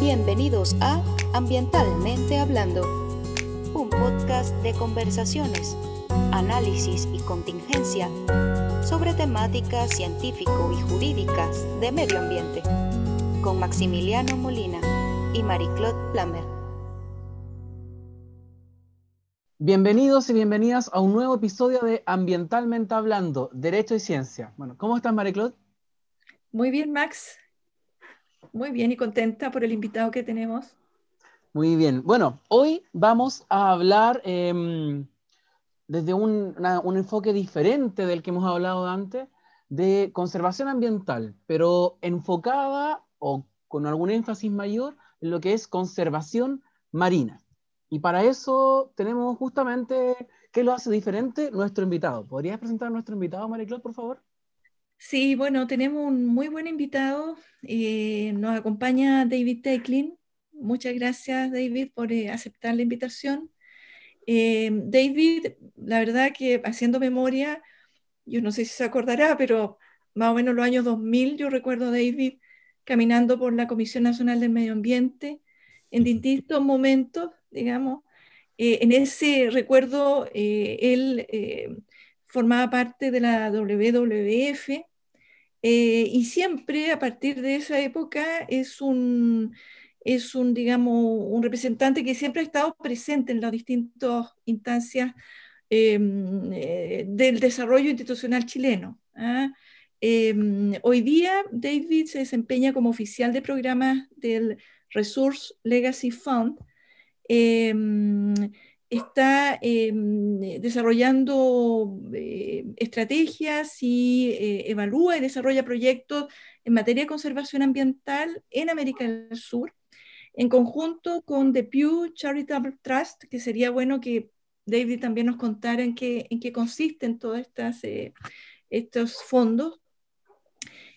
Bienvenidos a Ambientalmente Hablando, un podcast de conversaciones, análisis y contingencia sobre temáticas científico y jurídicas de medio ambiente, con Maximiliano Molina y Marie-Claude Plamer. Bienvenidos y bienvenidas a un nuevo episodio de Ambientalmente Hablando, Derecho y Ciencia. Bueno, ¿cómo estás, Marie-Claude? Muy bien, Max. Muy bien y contenta por el invitado que tenemos. Muy bien. Bueno, hoy vamos a hablar em, desde un, enfoque diferente del que hemos hablado antes, de conservación ambiental, pero enfocada o con algún énfasis mayor en lo que es conservación marina. Y para eso tenemos justamente, ¿qué lo hace diferente? Nuestro invitado. ¿Podrías presentar a nuestro invitado, María por favor? Sí, bueno, tenemos un muy buen invitado. Eh, nos acompaña David Tecklin. Muchas gracias, David, por eh, aceptar la invitación. Eh, David, la verdad que haciendo memoria, yo no sé si se acordará, pero más o menos los años 2000, yo recuerdo a David caminando por la Comisión Nacional del Medio Ambiente en distintos momentos, digamos. en ese recuerdo, él formaba parte de la WWF eh, y siempre a partir de esa época es un, es un, digamos, un representante que siempre ha estado presente en las distintas instancias em, eh, del desarrollo institucional chileno. ¿ah? Em, hoy día David se desempeña como oficial de programas del Resource Legacy Fund. Está em, desarrollando eh, estrategias y eh, evalúa y desarrolla proyectos en materia de conservación ambiental en América del Sur, en conjunto con The Pew Charitable Trust, que sería bueno que David también nos contara en qué, en qué consisten todos eh, estos fondos.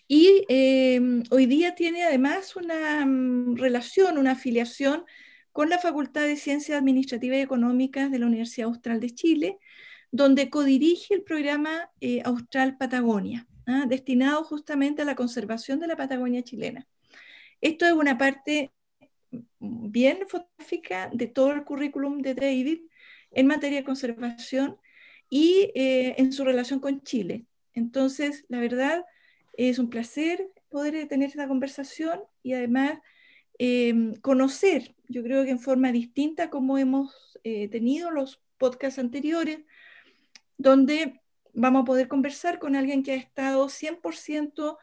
Y em, hoy día tiene además una mm, relación, una afiliación con la Facultad de Ciencias Administrativas y Económicas de la Universidad Austral de Chile, donde codirige el programa eh, Austral Patagonia, ¿ah? destinado justamente a la conservación de la Patagonia chilena. Esto es una parte bien fotográfica de todo el currículum de David en materia de conservación y eh, en su relación con Chile. Entonces, la verdad, es un placer poder tener esta conversación y además Em, conocer, yo creo que en forma distinta como hemos eh, tenido los podcasts anteriores, donde vamos a poder conversar con alguien que ha estado 100%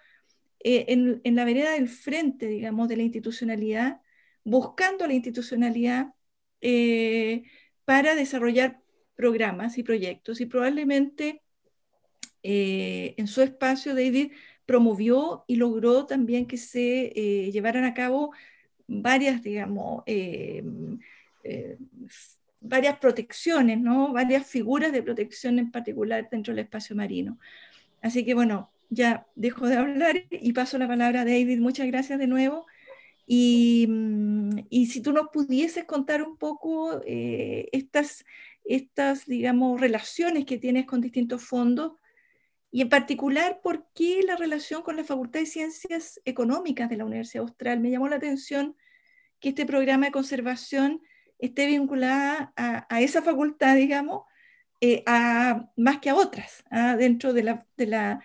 eh, en, en, la vereda del frente, digamos, de la institucionalidad, buscando la institucionalidad eh, para desarrollar programas y proyectos. Y probablemente en su espacio, David promovió y logró también que se llevaran a cabo varias, digamos, eh, eh, varias protecciones, ¿no? varias figuras de protección en particular dentro del espacio marino. Así que bueno, ya dejo de hablar y paso la palabra a David. Muchas gracias de nuevo. Y, mm, y si tú nos pudieses contar un poco eh, estas, estas, digamos, relaciones que tienes con distintos fondos y en particular, ¿por qué la relación con la Facultad de Ciencias Económicas de la Universidad Austral? Me llamó la atención que este programa de conservación esté vinculada a, esa facultad, digamos, eh, más que a otras, ¿ah? dentro de la,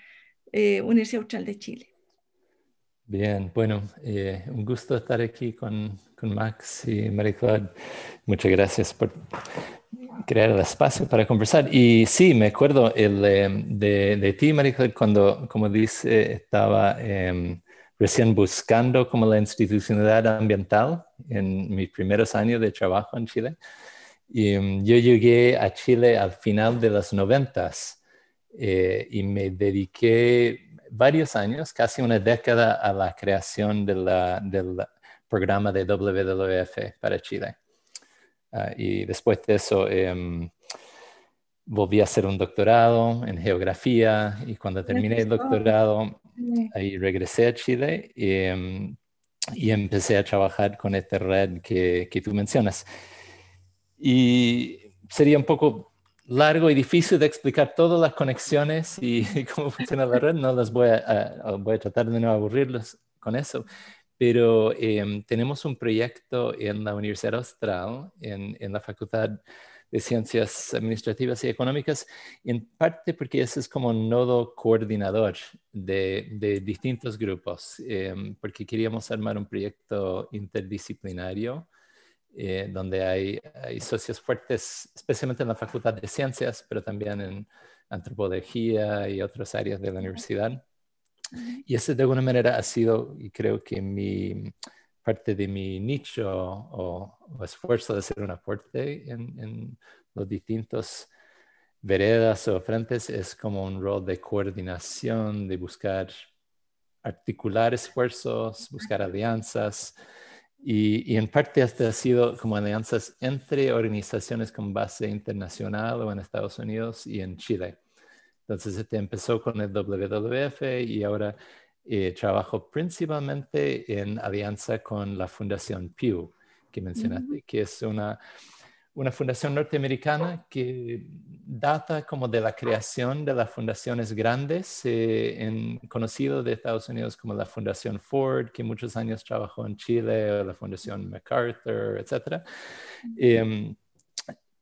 eh, Universidad Austral de Chile. Bien, bueno, eh, un gusto estar aquí con, Max y marie Muchas gracias por crear el espacio para conversar. Y sí, me acuerdo el, de, de, ti, marie cuando, como dice, estaba em, recién buscando como la institucionalidad ambiental en mis primeros años de trabajo en Chile. Y um, yo llegué a Chile al final de los noventas eh, y me dediqué varios años, casi una década, a la creación de la, del programa de WWF para Chile. Ah, y después de eso em, volví a hacer un doctorado en geografía y cuando terminé el doctorado ahí regresé a Chile em, y, empecé a trabajar con esta red que, que, tú mencionas. Y sería un poco largo y difícil de explicar todas las conexiones y, cómo funciona la red. No las voy a, voy a tratar de no aburrirlos con eso. Pero em, tenemos un proyecto en la Universidad Austral, en, en, la Facultad de Ciencias Administrativas y Económicas, en parte porque ese es como un nodo coordinador de, de distintos grupos, em, porque queríamos armar un proyecto interdisciplinario eh, donde hay, hay, socios fuertes, especialmente en la Facultad de Ciencias, pero también en antropología y otras áreas de la universidad. Y ese de alguna manera ha sido, y creo que mi parte de mi nicho o, esfuerzo de hacer un aporte en, en, los distintos veredas o frentes es como un rol de coordinación, de buscar articular esfuerzos, buscar alianzas. Y, y, en parte hasta ha sido como alianzas entre organizaciones con base internacional o en Estados Unidos y en Chile. Entonces, este empezó con el WWF y ahora eh, trabajo principalmente en alianza con la Fundación Pew, que mencionaste, que es una, una fundación norteamericana que data como de la creación de las fundaciones grandes, eh, en, conocido de Estados Unidos como la Fundación Ford, que muchos años trabajó en Chile, o la Fundación MacArthur, etc.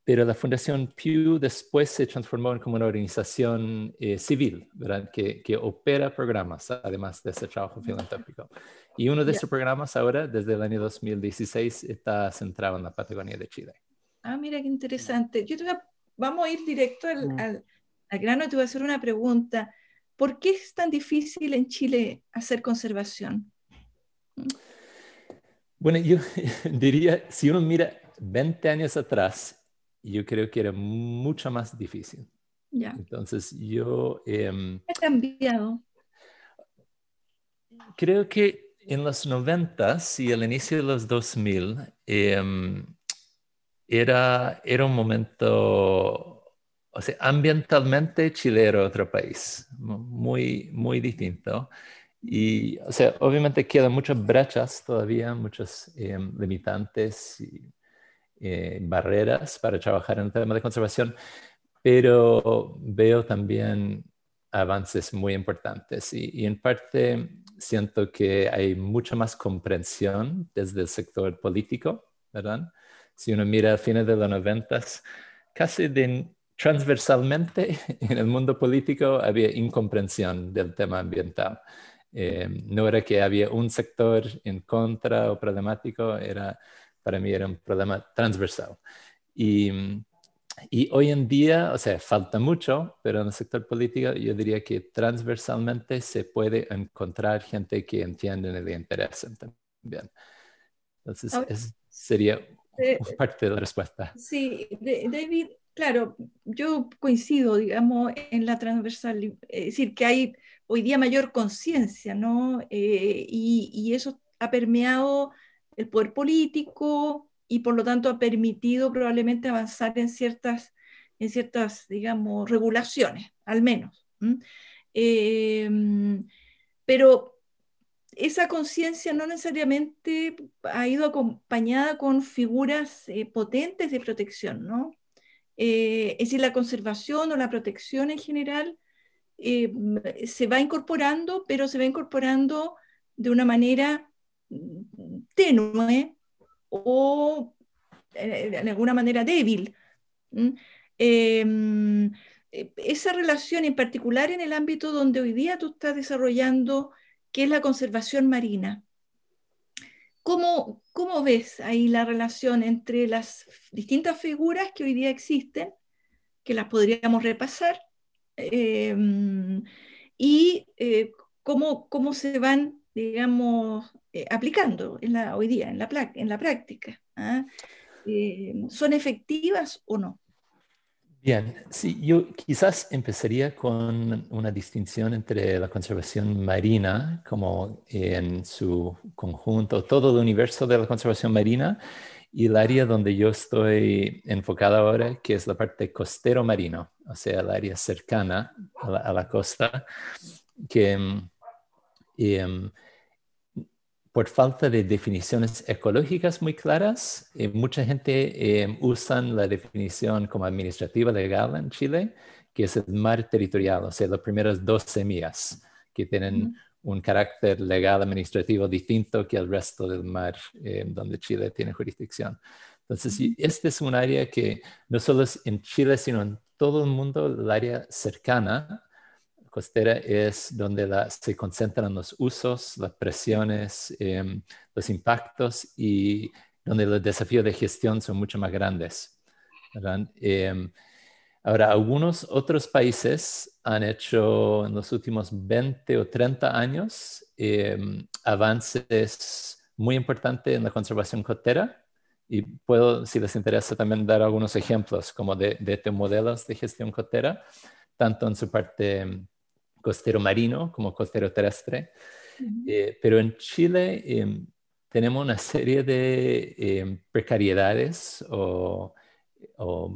Pero la Fundación Pew después se transformó en como una organización eh, civil, ¿verdad? Que, que, opera programas, además de ese trabajo filantrópico. Y uno de esos programas ahora, desde el año 2016, está centrado en la Patagonia de Chile. Ah, mira qué interesante. Yo vamos a ir directo al, mm. al, al grano. Te voy a hacer una pregunta. ¿Por qué es tan difícil en Chile hacer conservación? Bueno, yo diría, si uno mira 20 años atrás, yo creo que era mucho más difícil. Ya. Entonces yo... Eh, ha cambiado? Creo que en los 90 y al inicio de los 2000 eh, era, era un momento, o sea, ambientalmente Chile era otro país, muy, muy distinto. Y, o sea, obviamente quedan muchas brechas todavía, muchos eh, limitantes y eh, barreras para trabajar en el tema de conservación, pero veo también avances muy importantes y, en parte siento que hay mucha más comprensión desde el sector político, ¿verdad? Si uno mira a fines de los noventas, casi transversalmente en el mundo político había incomprensión del tema ambiental. Eh, no era que había un sector en contra o problemático, era para mí era un problema transversal. Y, y, hoy en día, o sea, falta mucho, pero en el sector político yo diría que transversalmente se puede encontrar gente que entiende y le interesa también. Entonces, es, sería eh, parte de la respuesta. Sí, David, claro, yo coincido, digamos, en la transversal, es decir, que hay hoy día mayor conciencia, ¿no? Eh, y, y, eso ha permeado el poder político y por lo tanto ha permitido probablemente avanzar en ciertas, en ciertas digamos, regulaciones, al menos. Em, pero esa conciencia no necesariamente ha ido acompañada con figuras eh, potentes de protección, ¿no? Eh, es decir, la conservación o la protección en general eh, se va incorporando, pero se va incorporando de una manera tenue o eh, de alguna manera débil. Em, esa relación en particular en el ámbito donde hoy día tú estás desarrollando, que es la conservación marina. ¿Cómo, ¿Cómo, ves ahí la relación entre las distintas figuras que hoy día existen, que las podríamos repasar, em, y eh, cómo, cómo, se van, digamos, eh, aplicando en la, hoy día en la, la práctica. ¿ah? Eh, ¿Son efectivas o no? Bien, sí, yo quizás empezaría con una distinción entre la conservación marina, como en su conjunto, todo el universo de la conservación marina, y el área donde yo estoy enfocada ahora, que es la parte costero marino, o sea, el área cercana a la, costa, que eh, por falta de definiciones ecológicas muy claras, eh, mucha gente eh, usa la definición como administrativa legal en Chile, que es el mar territorial, o sea, las primeras dos semillas que tienen un carácter legal administrativo distinto que el resto del mar eh, donde Chile tiene jurisdicción. Entonces, este es un área que no solo es en Chile, sino en todo el mundo, el área cercana costera es donde se concentran los usos, las presiones, em, los impactos y donde los desafíos de gestión son mucho más grandes. Em, ahora, algunos otros países han hecho en los últimos 20 o 30 años em, avances muy importantes en la conservación costera y puedo, si les interesa, también dar algunos ejemplos como de, de, modelos de gestión costera, tanto en su parte costero marino como costero terrestre. Eh, pero en Chile em, tenemos una serie de em, precariedades o,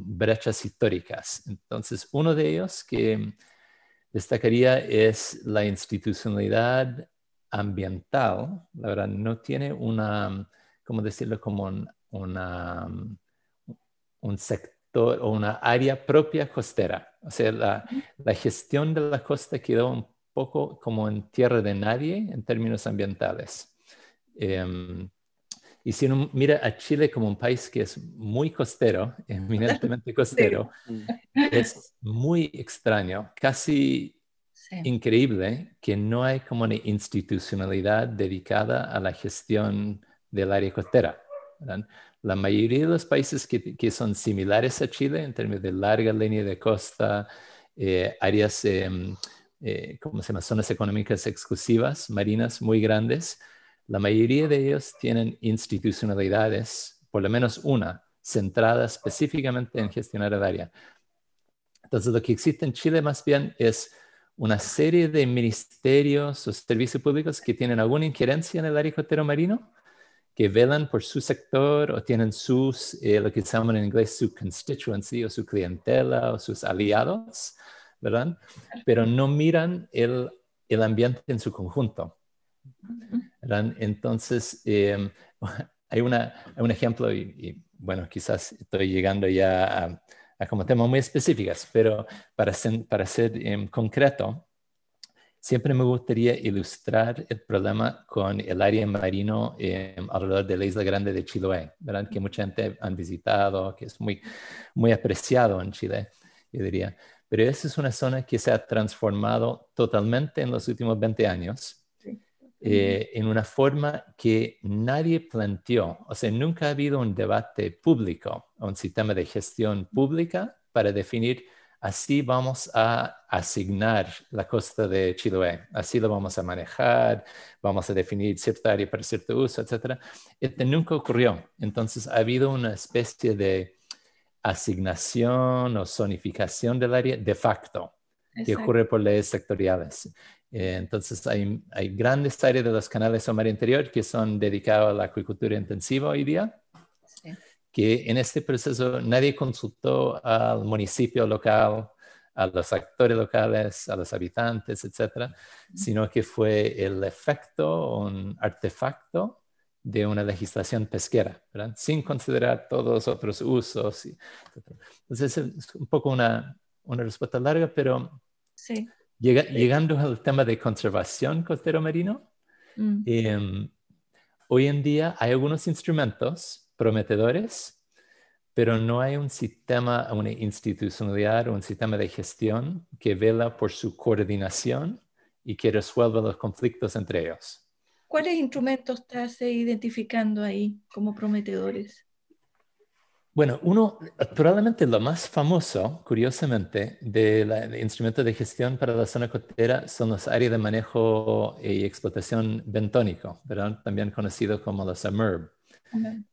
brechas históricas. Entonces, uno de ellos que destacaría es la institucionalidad ambiental. La verdad, no tiene una, ¿cómo decirlo? Como una, un sector o una área propia costera. O sea, la, la, gestión de la costa quedó un poco como en tierra de nadie en términos ambientales. Em, y si uno mira a Chile como un país que es muy costero, eminentemente costero, es muy extraño, casi increíble que no hay como una institucionalidad dedicada a la gestión del área costera. La mayoría de los países que, son similares a Chile en términos de larga línea de costa, eh, áreas, em, eh, ¿cómo se llama? Zonas económicas exclusivas, marinas muy grandes, la mayoría de ellos tienen institucionalidades, por lo menos una, centrada específicamente en gestionar el área. Entonces, lo que existe en Chile más bien es una serie de ministerios o servicios públicos que tienen alguna injerencia en el área costero marino, que velan por su sector o tienen sus, eh, lo que se llaman en inglés, su constituency o su clientela o sus aliados, ¿verdad? Pero no miran el, el ambiente en su conjunto. ¿verdad? Entonces, em, hay, una, un ejemplo y, bueno, quizás estoy llegando ya a, a como temas muy específicos, pero para ser, para ser em, concreto, Siempre me gustaría ilustrar el problema con el área marino eh, alrededor de la isla grande de Chiloé, ¿verdad? que mucha gente ha visitado, que es muy, muy apreciado en Chile, yo diría. Pero esa es una zona que se ha transformado totalmente en los últimos 20 años eh, en una forma que nadie planteó. O sea, nunca ha habido un debate público, un sistema de gestión pública para definir así vamos a asignar la costa de Chiloé, así lo vamos a manejar, vamos a definir cierta área para cierto uso, etc. Este nunca ocurrió. Entonces ha habido una especie de asignación o zonificación del área de facto que ocurre por leyes sectoriales. Eh, entonces hay, hay, grandes áreas de los canales de mar interior que son dedicados a la acuicultura intensiva hoy día que en este proceso nadie consultó al municipio local, a los actores locales, a los habitantes, etcétera, sino que fue el efecto, un artefacto de una legislación pesquera, ¿verdad? sin considerar todos los otros usos. Entonces es un poco una, una respuesta larga, pero sí. llegando al tema de conservación costero marino, mm. em, hoy en día hay algunos instrumentos prometedores, pero no hay un sistema, una institucionalidad o un sistema de gestión que vela por su coordinación y que resuelva los conflictos entre ellos. ¿Cuáles instrumentos estás identificando ahí como prometedores? Bueno, uno, probablemente lo más famoso, curiosamente, del instrumento de gestión para la zona costera son los áreas de manejo y explotación bentónico, ¿verdad? también conocido como los AMERB.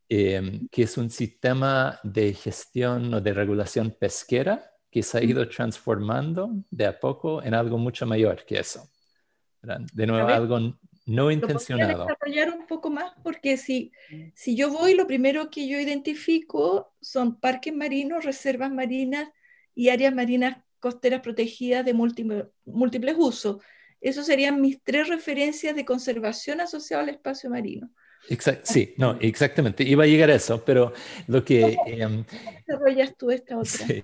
Em, que es un sistema de gestión o de regulación pesquera que se ha ido transformando de a poco en algo mucho mayor que eso. De nuevo, algo no intencionado. desarrollar un poco más? Porque si, si yo voy, lo primero que yo identifico son parques marinos, reservas marinas y áreas marinas costeras protegidas de múltiples, múltiples usos. Esas serían mis tres referencias de conservación asociadas al espacio marino. Sí, no, exactamente. Iba a llegar a eso, pero lo que... ¿Cómo desarrollas tú esta otra? Sí,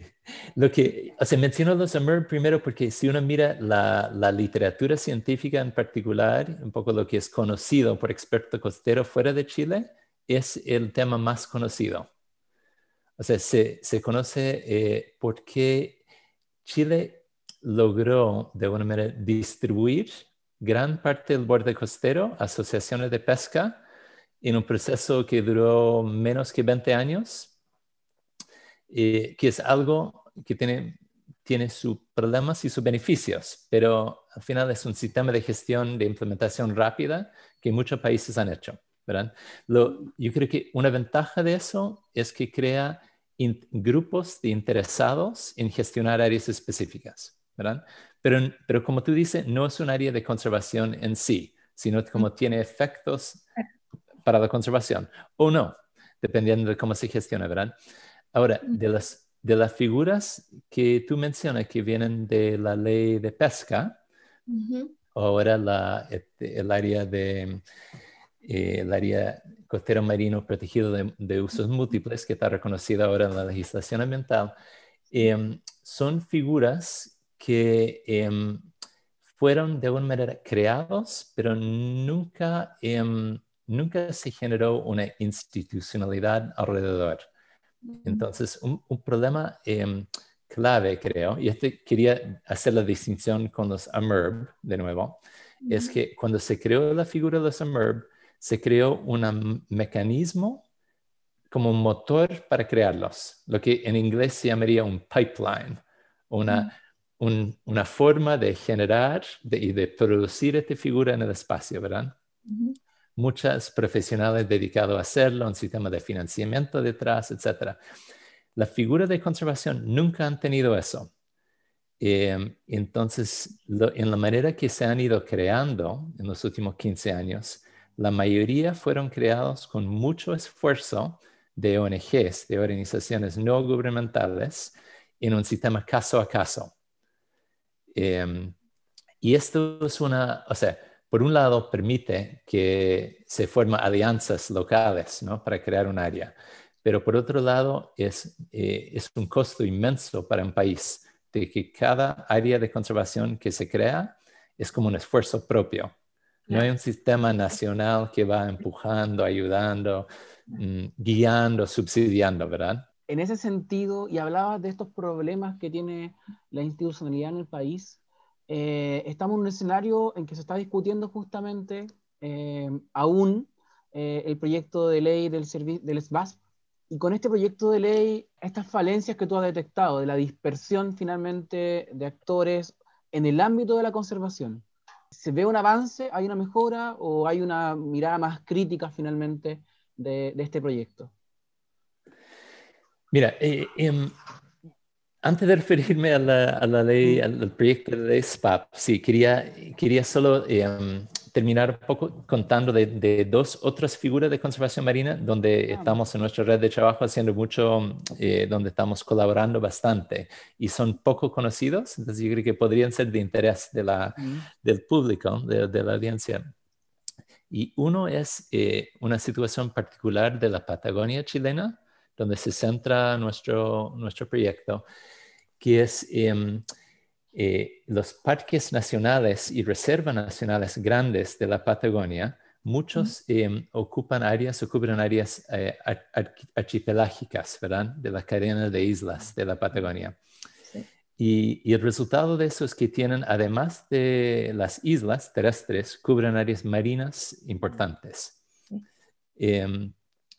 lo que, o sea, menciono los AMERB primero porque si uno mira la, la, literatura científica en particular, un poco lo que es conocido por experto costero fuera de Chile, es el tema más conocido. O sea, se, se conoce eh, por qué Chile logró de alguna manera distribuir gran parte del borde costero, asociaciones de pesca, en un proceso que duró menos que 20 años, eh, que es algo que tiene, tiene sus problemas y sus beneficios, pero al final es un sistema de gestión de implementación rápida que muchos países han hecho. ¿verdad? Lo, yo creo que una ventaja de eso es que crea grupos de interesados en gestionar áreas específicas. ¿verdad? Pero, pero como tú dices, no es un área de conservación en sí, sino como tiene efectos para la conservación o no, dependiendo de cómo se gestiona, ¿verdad? Ahora, de las, de las figuras que tú mencionas que vienen de la ley de pesca, ahora la, este, el área de eh, el área costero marino protegido de, usos múltiples que está reconocida ahora en la legislación ambiental, em, son figuras que em, fueron de alguna manera creados, pero nunca, em, nunca se generó una institucionalidad alrededor. Entonces, un, problema em, clave, creo, y este quería hacer la distinción con los AMERB de nuevo, es que cuando se creó la figura de los AMERB, se creó un mecanismo como un motor para crearlos, lo que en inglés se llamaría un pipeline, una, una forma de generar y de producir esta figura en el espacio, ¿verdad? Muchas profesionales dedicados a hacerlo, un sistema de financiamiento detrás, etc. La figura de conservación nunca han tenido eso. Em, entonces, en la manera que se han ido creando en los últimos 15 años, la mayoría fueron creados con mucho esfuerzo de ONGs, de organizaciones no gubernamentales, en un sistema caso a caso. Em, y esto es una, o sea, por un lado permite que se formen alianzas locales ¿no? para crear un área, pero por otro lado es, eh, es un costo inmenso para un país de que cada área de conservación que se crea es como un esfuerzo propio. No hay un sistema nacional que va empujando, ayudando, mm, guiando, subsidiando, ¿verdad? En ese sentido, y hablabas de estos problemas que tiene la institucionalidad en el país, eh, estamos en un escenario en que se está discutiendo justamente eh, aún eh, el proyecto de ley del, del SBASP, y con este proyecto de ley, estas falencias que tú has detectado, de la dispersión finalmente de actores en el ámbito de la conservación, ¿se ve un avance, hay una mejora o hay una mirada más crítica finalmente de, este proyecto? Mira, eh, em, antes de referirme a la, ley, al, proyecto de ley SPAP, sí, quería, quería solo em, terminar un poco contando de, dos otras figuras de conservación marina donde estamos en nuestra red de trabajo haciendo mucho, eh, donde estamos colaborando bastante y son poco conocidos, entonces yo creo que podrían ser de interés de la, del público, de, la audiencia. Y uno es eh, una situación particular de la Patagonia chilena, donde se centra nuestro, nuestro proyecto, que es... Em, eh, los parques nacionales y reservas nacionales grandes de la Patagonia, muchos em, ocupan áreas, ocupan áreas eh, archipelágicas, ¿verdad? De la cadena de islas de la Patagonia. Y, el resultado de eso es que tienen, además de las islas terrestres, cubren áreas marinas importantes. Em,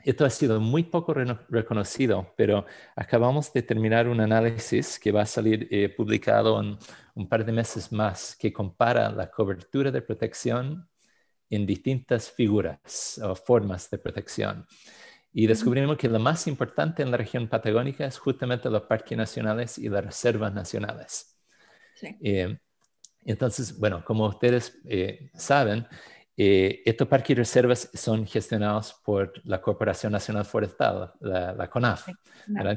esto ha sido muy poco reconocido, pero acabamos de terminar un análisis que va a salir eh, publicado en un par de meses más, que compara la cobertura de protección en distintas figuras o formas de protección. Y descubrimos que lo más importante en la región patagónica es justamente los parques nacionales y las reservas nacionales. Eh, entonces, bueno, como ustedes eh, saben, eh, estos parques y reservas son gestionados por la Corporación Nacional Forestal, la, CONAF,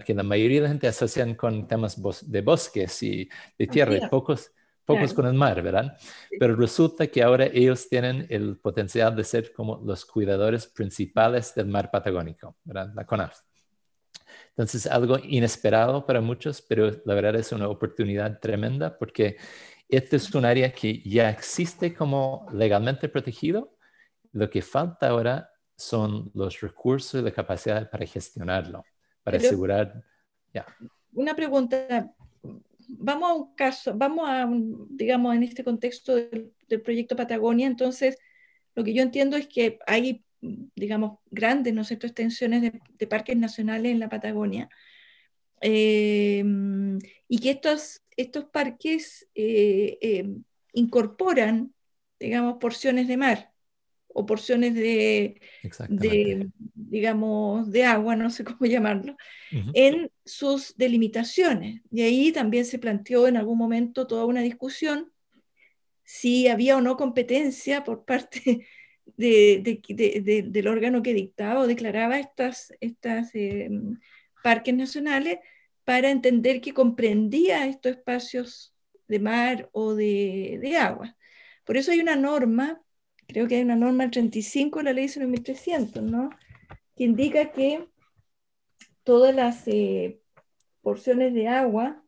que la mayoría de la gente asocian con temas de bosques y de tierra, pocos, pocos con el mar, ¿verdad? Pero resulta que ahora ellos tienen el potencial de ser como los cuidadores principales del mar patagónico, ¿verdad? La CONAF. Entonces, algo inesperado para muchos, pero la verdad es una oportunidad tremenda porque este es un área que ya existe como legalmente protegido. Lo que falta ahora son los recursos y la capacidad para gestionarlo, para asegurar. Ya. Una pregunta. Vamos a un caso, vamos a, digamos, en este contexto del, proyecto Patagonia, entonces, lo que yo entiendo es que hay, digamos, grandes, ¿no sé, extensiones de, parques nacionales en la Patagonia, eh, y que estos, estos parques eh, eh, incorporan, digamos, porciones de mar o porciones de, digamos, de agua, no sé cómo llamarlo, en sus delimitaciones. Y ahí también se planteó en algún momento toda una discusión si había o no competencia por parte del órgano que dictaba o declaraba estas, estas eh, parques nacionales para entender que comprendía estos espacios de mar o de, de agua. Por eso hay una norma creo que hay una norma 35 de la ley 1300, ¿no? Que indica que todas las eh, porciones de agua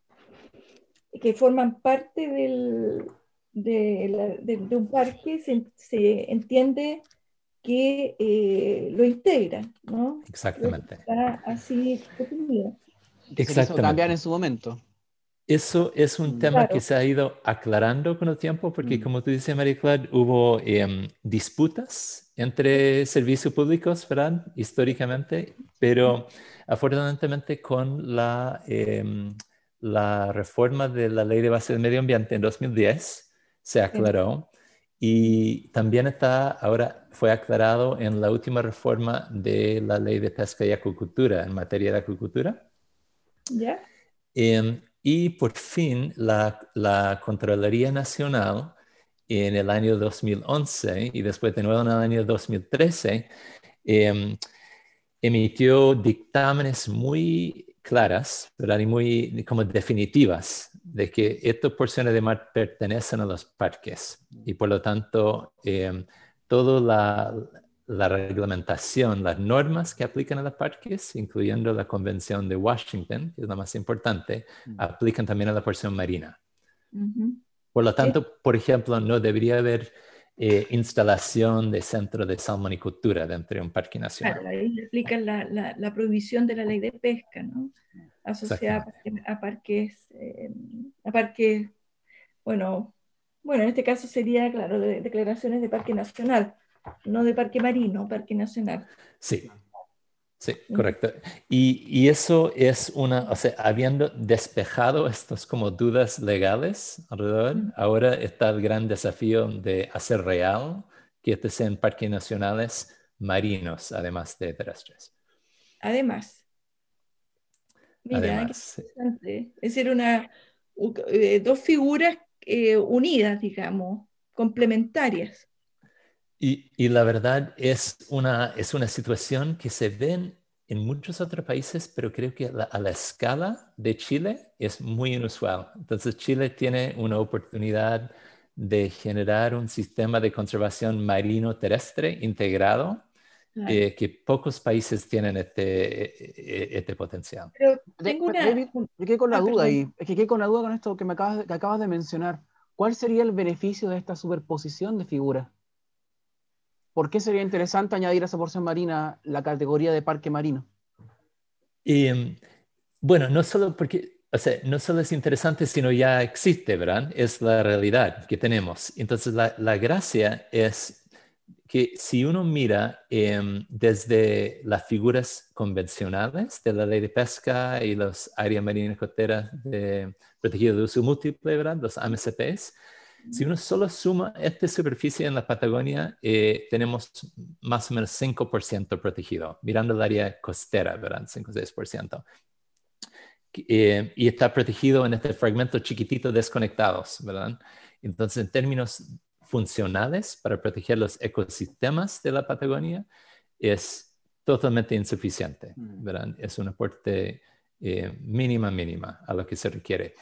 que forman parte del, de, un parque se, entiende que eh, lo integra, ¿no? Exactamente. Está así Exactamente. cambiar en su momento. Eso es un mm. tema que se ha ido aclarando con el tiempo, porque mm. como tú dices, María Clara, hubo em, disputas entre servicios públicos, ¿verdad? Históricamente, pero afortunadamente con la, em, la reforma de la Ley de Base del Medio Ambiente en 2010 se aclaró y también está ahora fue aclarado en la última reforma de la Ley de Pesca y Acuicultura en materia de acuicultura. ¿Ya? Em, y por fin la, la Contraloría Nacional en el año 2011 y después de nuevo en el año 2013 em, emitió dictámenes muy claras ¿verdad? y muy como definitivas de que estas porciones de mar pertenecen a los parques y por lo tanto eh, toda la, la reglamentación, las normas que aplican a los parques, incluyendo la Convención de Washington, que es la más importante, mm. aplican también a la porción marina. Por lo tanto, por ejemplo, no debería haber eh, instalación de centro de salmonicultura dentro de un parque nacional. Claro, ahí aplican la, la, prohibición de la ley de pesca, ¿no? Asociada a parques, eh, a parques, bueno, bueno, en este caso sería, claro, de, declaraciones de parque nacional no de parque marino, parque nacional. Sí, sí, correcto. Y, y, eso es una, o sea, habiendo despejado estas como dudas legales alrededor, ahora está el gran desafío de hacer real que estos sean parques nacionales marinos, además de terrestres. Además. Mira, Además, Es decir, una, eh, dos figuras eh, unidas, digamos, complementarias. Y, la verdad es una, es una situación que se ve en, muchos otros países, pero creo que a la escala de Chile es muy inusual. Entonces Chile tiene una oportunidad de generar un sistema de conservación marino terrestre integrado eh, que pocos países tienen este, e, e, este potencial. Pero tengo una... quedé con la ah, duda y es que quedé con la duda con esto que me acabas, que acabas de mencionar. ¿Cuál sería el beneficio de esta superposición de figuras? ¿Por qué sería interesante añadir a esa porción marina la categoría de parque marino? Em, bueno, no solo porque, o sea, no solo es interesante, sino ya existe, ¿verdad? Es la realidad que tenemos. Entonces, la, gracia es que si uno mira em, desde las figuras convencionales de la ley de pesca y los áreas marinas costeras de, protegidas de uso múltiple, ¿verdad? Los AMCPs, si uno solo suma esta superficie en la Patagonia, eh, tenemos más o menos 5% protegido, mirando el área costera, ¿verdad? 5-6%. Eh, y está protegido en este fragmento chiquitito desconectados, ¿verdad? Entonces, en términos funcionales para proteger los ecosistemas de la Patagonia, es totalmente insuficiente, mm. ¿verdad? Es un aporte eh, mínima, mínima a lo que se requiere.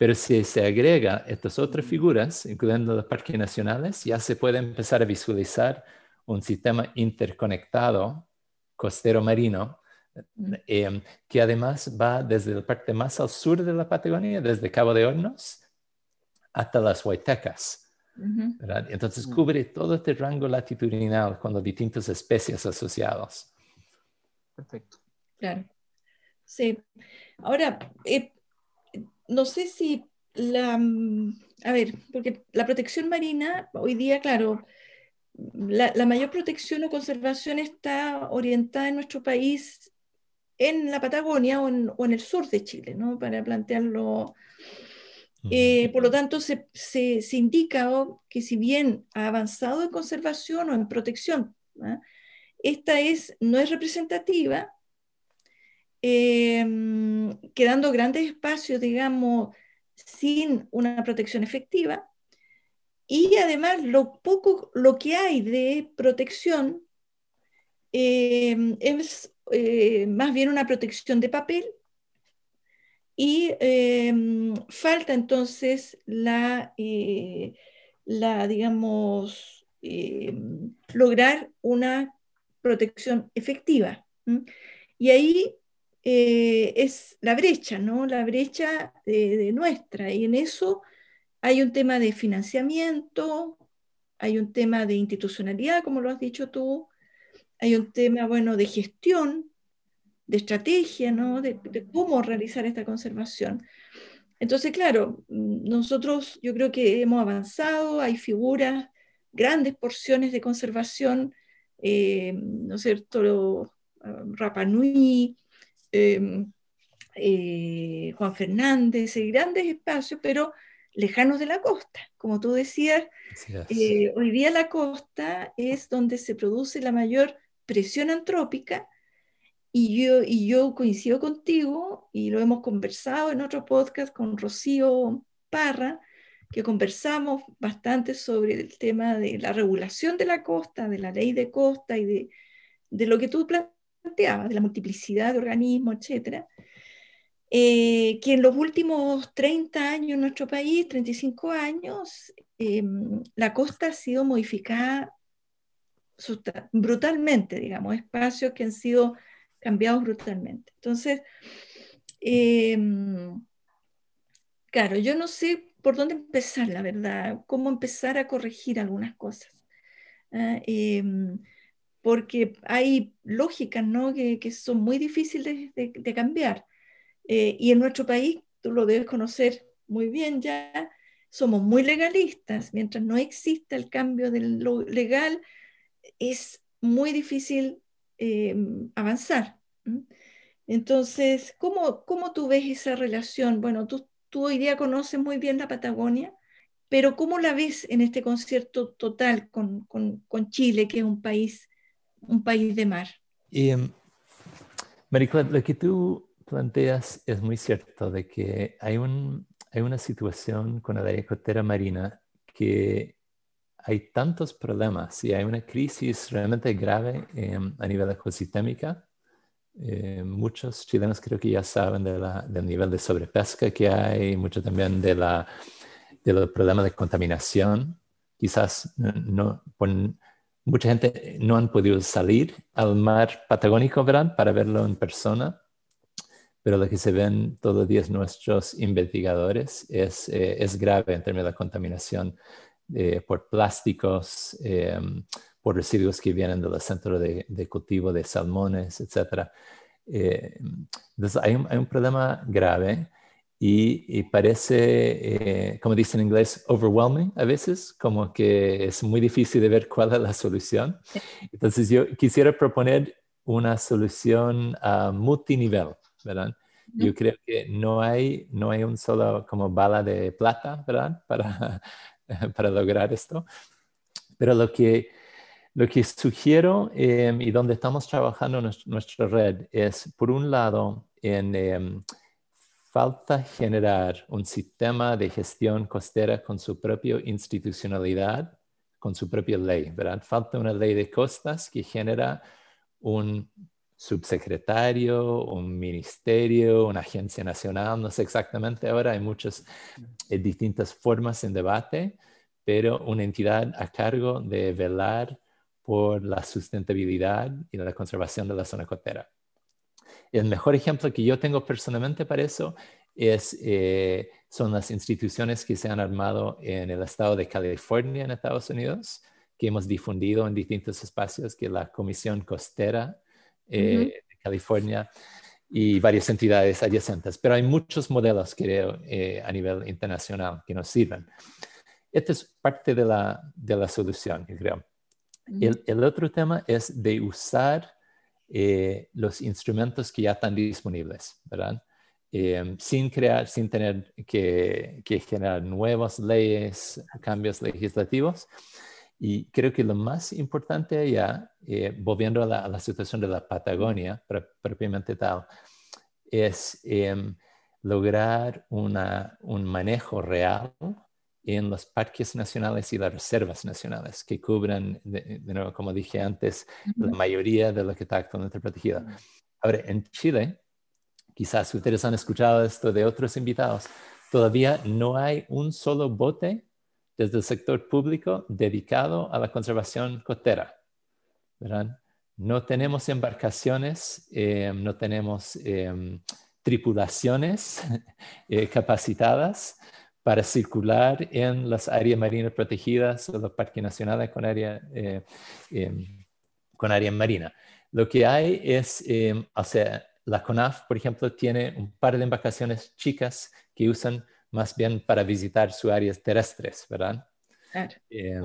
Pero si se agrega estas otras figuras, incluyendo los parques nacionales, ya se puede empezar a visualizar un sistema interconectado costero marino eh, que además va desde la parte más al sur de la Patagonia, desde Cabo de Hornos, hasta las Huaytecas. Entonces cubre todo este rango latitudinal con las distintas especies asociadas. Perfecto. Claro. Sí. Ahora, eh, no sé si la, mm, a ver, porque la protección marina hoy día, claro, la, mayor protección o conservación está orientada en nuestro país en la Patagonia o en, el sur de Chile, ¿no? Para plantearlo. Eh, por lo tanto, se, indica que si bien ha avanzado en conservación o en protección, ¿ah? esta es, no es representativa, em, quedando grandes espacios, digamos, sin una protección efectiva, y además lo poco, lo que hay de protección em, es eh, más bien una protección de papel y em, falta entonces la, eh, la digamos, lograr una protección efectiva. Y ahí eh, es la brecha, ¿no? La brecha de, nuestra. Y en eso hay un tema de financiamiento, hay un tema de institucionalidad, como lo has dicho tú, hay un tema, bueno, de gestión, de estrategia, ¿no? De, cómo realizar esta conservación. Entonces, claro, nosotros yo creo que hemos avanzado, hay figuras, grandes porciones de conservación, eh, ¿no es cierto? Rapanui, em, eh, Juan Fernández, hay grandes espacios, pero lejanos de la costa. Como tú decías, eh, hoy día la costa es donde se produce la mayor presión antrópica y yo, y yo coincido contigo y lo hemos conversado en otro podcast con Rocío Parra, que conversamos bastante sobre el tema de la regulación de la costa, de la ley de costa y de, de lo que tú planteabas, de la multiplicidad de organismos, etcétera. Eh, que en los últimos 30 años en nuestro país, 35 años, em, la costa ha sido modificada brutalmente, digamos, espacios que han sido cambiados brutalmente. Entonces, em, claro, yo no sé por dónde empezar, la verdad, cómo empezar a corregir algunas cosas. ¿ah? Porque hay lógicas ¿no? que, que son muy difíciles de, de cambiar. Eh, y en nuestro país, tú lo debes conocer muy bien ya, somos muy legalistas. Mientras no exista el cambio de lo legal, es muy difícil eh, avanzar. Entonces, ¿cómo, ¿cómo tú ves esa relación? Bueno, tú, tú hoy día conoces muy bien la Patagonia, pero ¿cómo la ves en este concierto total con, con, con Chile, que es un país, un país de mar? Y, um, lo que tú planteas es muy cierto, de que hay, un, hay una situación con la área costera marina que hay tantos problemas y hay una crisis realmente grave em, a nivel ecosistémica. Eh, muchos chilenos creo que ya saben de la, del nivel de sobrepesca que hay, mucho también de, la, de los problemas de contaminación. Quizás no, mucha gente no han podido salir al mar patagónico, ¿verdad? Para verlo en persona pero lo que se ven todos los días nuestros investigadores es, eh, es grave en términos de contaminación eh, por plásticos, em, por residuos que vienen del centro de, de cultivo de salmones, etc. Eh, entonces hay un, problema grave y, y parece, como dicen en inglés, overwhelming a veces, como que es muy difícil de ver cuál es la solución. Entonces yo quisiera proponer una solución a multinivel. ¿verdad? Yo creo que no hay, no hay un solo como bala de plata, ¿verdad? Para, para lograr esto. Pero lo que, lo que sugiero em, y donde estamos trabajando nuestra red es, por un lado, en em, falta generar un sistema de gestión costera con su propia institucionalidad, con su propia ley, ¿verdad? Falta una ley de costas que genera un subsecretario, un ministerio, una agencia nacional, no sé exactamente ahora, hay muchas eh, distintas formas en debate, pero una entidad a cargo de velar por la sustentabilidad y la conservación de la zona costera. El mejor ejemplo que yo tengo personalmente para eso es, eh, son las instituciones que se han armado en el estado de California, en Estados Unidos, que hemos difundido en distintos espacios, que la Comisión Costera eh, de California y varias entidades adyacentes. Pero hay muchos modelos, creo, eh, a nivel internacional que nos sirven. Esta es parte de la, de la solución, creo. el, el, otro tema es de usar eh, los instrumentos que ya están disponibles, ¿verdad? sin crear, sin tener que, que, generar nuevas leyes, cambios legislativos, y creo que lo más importante allá, eh, volviendo a la, situación de la Patagonia propiamente tal, es em, lograr una, un manejo real en los parques nacionales y las reservas nacionales, que cubran, de, nuevo, como dije antes, la mayoría de lo que está actualmente protegido. Ahora, en Chile, quizás ustedes han escuchado esto de otros invitados, todavía no hay un solo bote desde el sector público dedicado a la conservación costera. No tenemos embarcaciones, eh, no tenemos em, tripulaciones eh, capacitadas para circular en las áreas marinas protegidas o los parques nacionales con área, eh, em, con área marina. Lo que hay es, em, o sea, la CONAF, por ejemplo, tiene un par de embarcaciones chicas que usan más bien para visitar sus áreas terrestres, ¿verdad? Claro. Eh,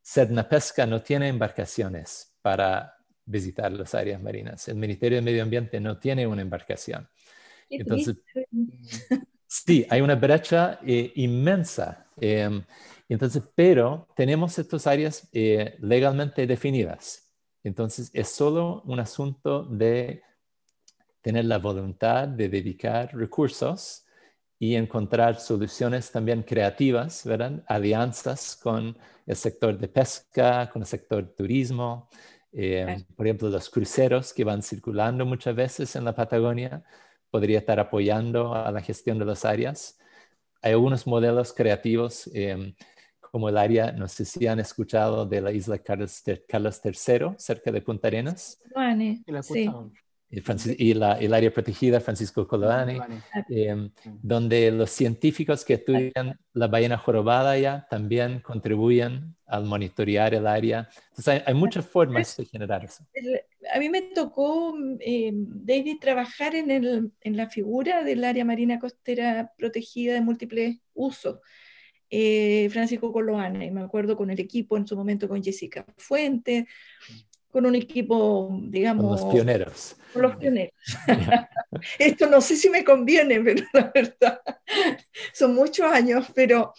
Sedna Pesca no tiene embarcaciones para visitar las áreas marinas. El Ministerio de Medio Ambiente no tiene una embarcación. Entonces, sí, hay una brecha eh, inmensa. Em, entonces, pero tenemos estas áreas eh, legalmente definidas. Entonces, es solo un asunto de tener la voluntad de dedicar recursos y encontrar soluciones también creativas, ¿verdad? Alianzas con el sector de pesca, con el sector turismo. Eh, por ejemplo, los cruceros que van circulando muchas veces en la Patagonia podría estar apoyando a la gestión de las áreas. Hay algunos modelos creativos, eh, como el área, no sé si han escuchado de la isla Carlos, Carlos III, cerca de Punta Arenas. sí y, el área protegida Francisco Colorani, em, donde los científicos que estudian la ballena jorobada ya también contribuyen al monitorear el área. Entonces hay, muchas formas de generar eso. A mí me tocó, em, David, trabajar en, el, en, la figura del área marina costera protegida de múltiples usos. Eh, Francisco Coloane, y me acuerdo con el equipo en su momento con Jessica Fuentes, con un equipo, digamos... Con los pioneros. Con los pioneros. Esto no sé si me conviene, pero la verdad, son muchos años, pero...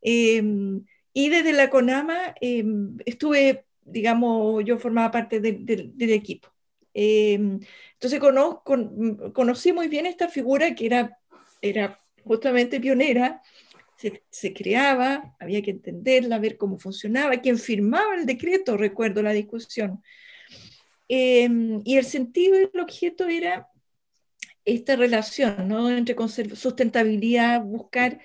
Em, y desde la CONAMA em, estuve, digamos, yo formaba parte del equipo. Em, entonces conocí muy bien esta figura que era, era justamente pionera, se, se, creaba, había que entenderla, ver cómo funcionaba, quién firmaba el decreto, recuerdo la discusión. Em, y el sentido del objeto era esta relación ¿no? entre sustentabilidad, buscar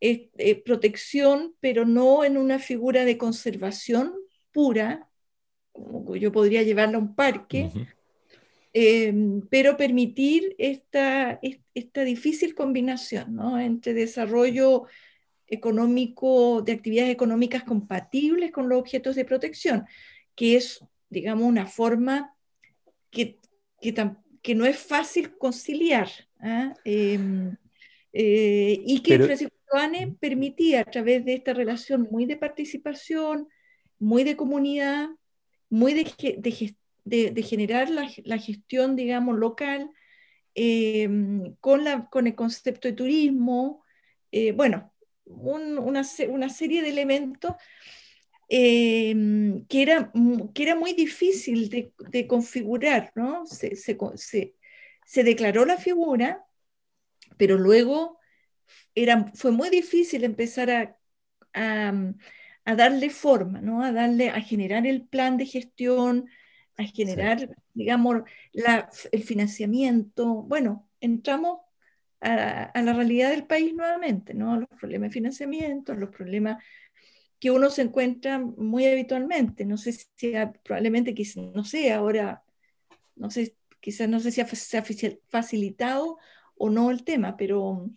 eh, protección, pero no en una figura de conservación pura, como yo podría llevarla a un parque, Em, pero permitir esta, esta difícil combinación ¿no? entre desarrollo económico, de actividades económicas compatibles con los objetos de protección, que es, digamos, una forma que, que, que no es fácil conciliar. ¿ah? Em, eh, y que Francisco Joane permitía a través de esta relación muy de participación, muy de comunidad, muy de, de, de, generar la, gestión, digamos, local em, con, la, con el concepto de turismo, eh, bueno, una, serie de elementos em, que, era, que era muy difícil de, configurar, ¿no? Se, se, declaró la figura, pero luego era, fue muy difícil empezar a, a, a darle forma, ¿no? A darle, a generar el plan de gestión, a generar, digamos, el financiamiento. Bueno, entramos a, la realidad del país nuevamente, ¿no? Los problemas de financiamiento, los problemas que uno se encuentra muy habitualmente. No sé si probablemente, no sé, ahora, no sé, quizás no sé si se ha facilitado o no el tema, pero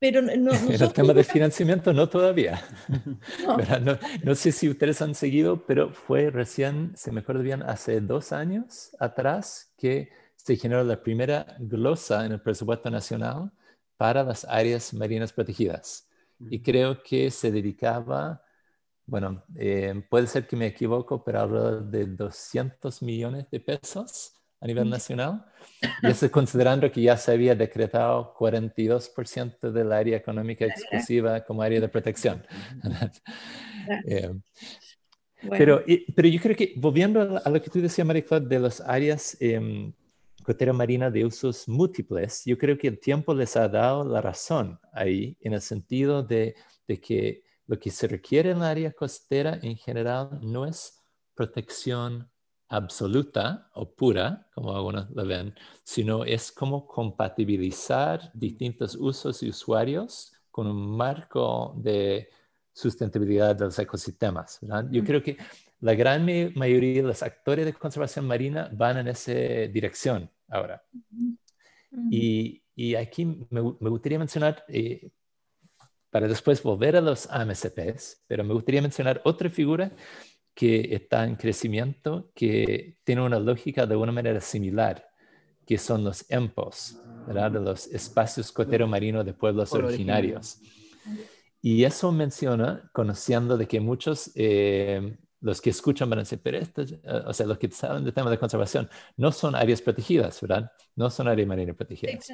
pero no, el tema de financiamiento no todavía. No. no. sé si ustedes han seguido, pero fue recién, se me acuerdo bien, hace dos años atrás que se generó la primera glosa en el presupuesto nacional para las áreas marinas protegidas. Y creo que se dedicaba, bueno, eh, puede ser que me equivoco, pero alrededor de 200 millones de pesos a nivel nacional. Y eso considerando que ya se había decretado 42% del área económica exclusiva como área de protección. Eh, pero, pero yo creo que, volviendo a lo que tú decías, María de las áreas eh, costera marina de usos múltiples, yo creo que el tiempo les ha dado la razón ahí, en el sentido de, de que lo que se requiere en la área costera en general no es protección absoluta o pura, como algunos lo ven, sino es como compatibilizar distintos usos y usuarios con un marco de sustentabilidad de los ecosistemas. Yo creo que la gran mayoría de los actores de conservación marina van en esa dirección ahora. y, y, aquí me, me gustaría mencionar, eh, para después volver a los AMSPs, pero me gustaría mencionar otra figura que está en crecimiento, que tiene una lógica de una manera similar, que son los EMPOS, ¿verdad? de los espacios cotero marino de pueblos originarios. Y eso menciona, conociendo de que muchos, eh, los que escuchan van a decir, pero esto, eh, o sea, los que saben del tema de conservación, no son áreas protegidas, ¿verdad? No son áreas marinas protegidas.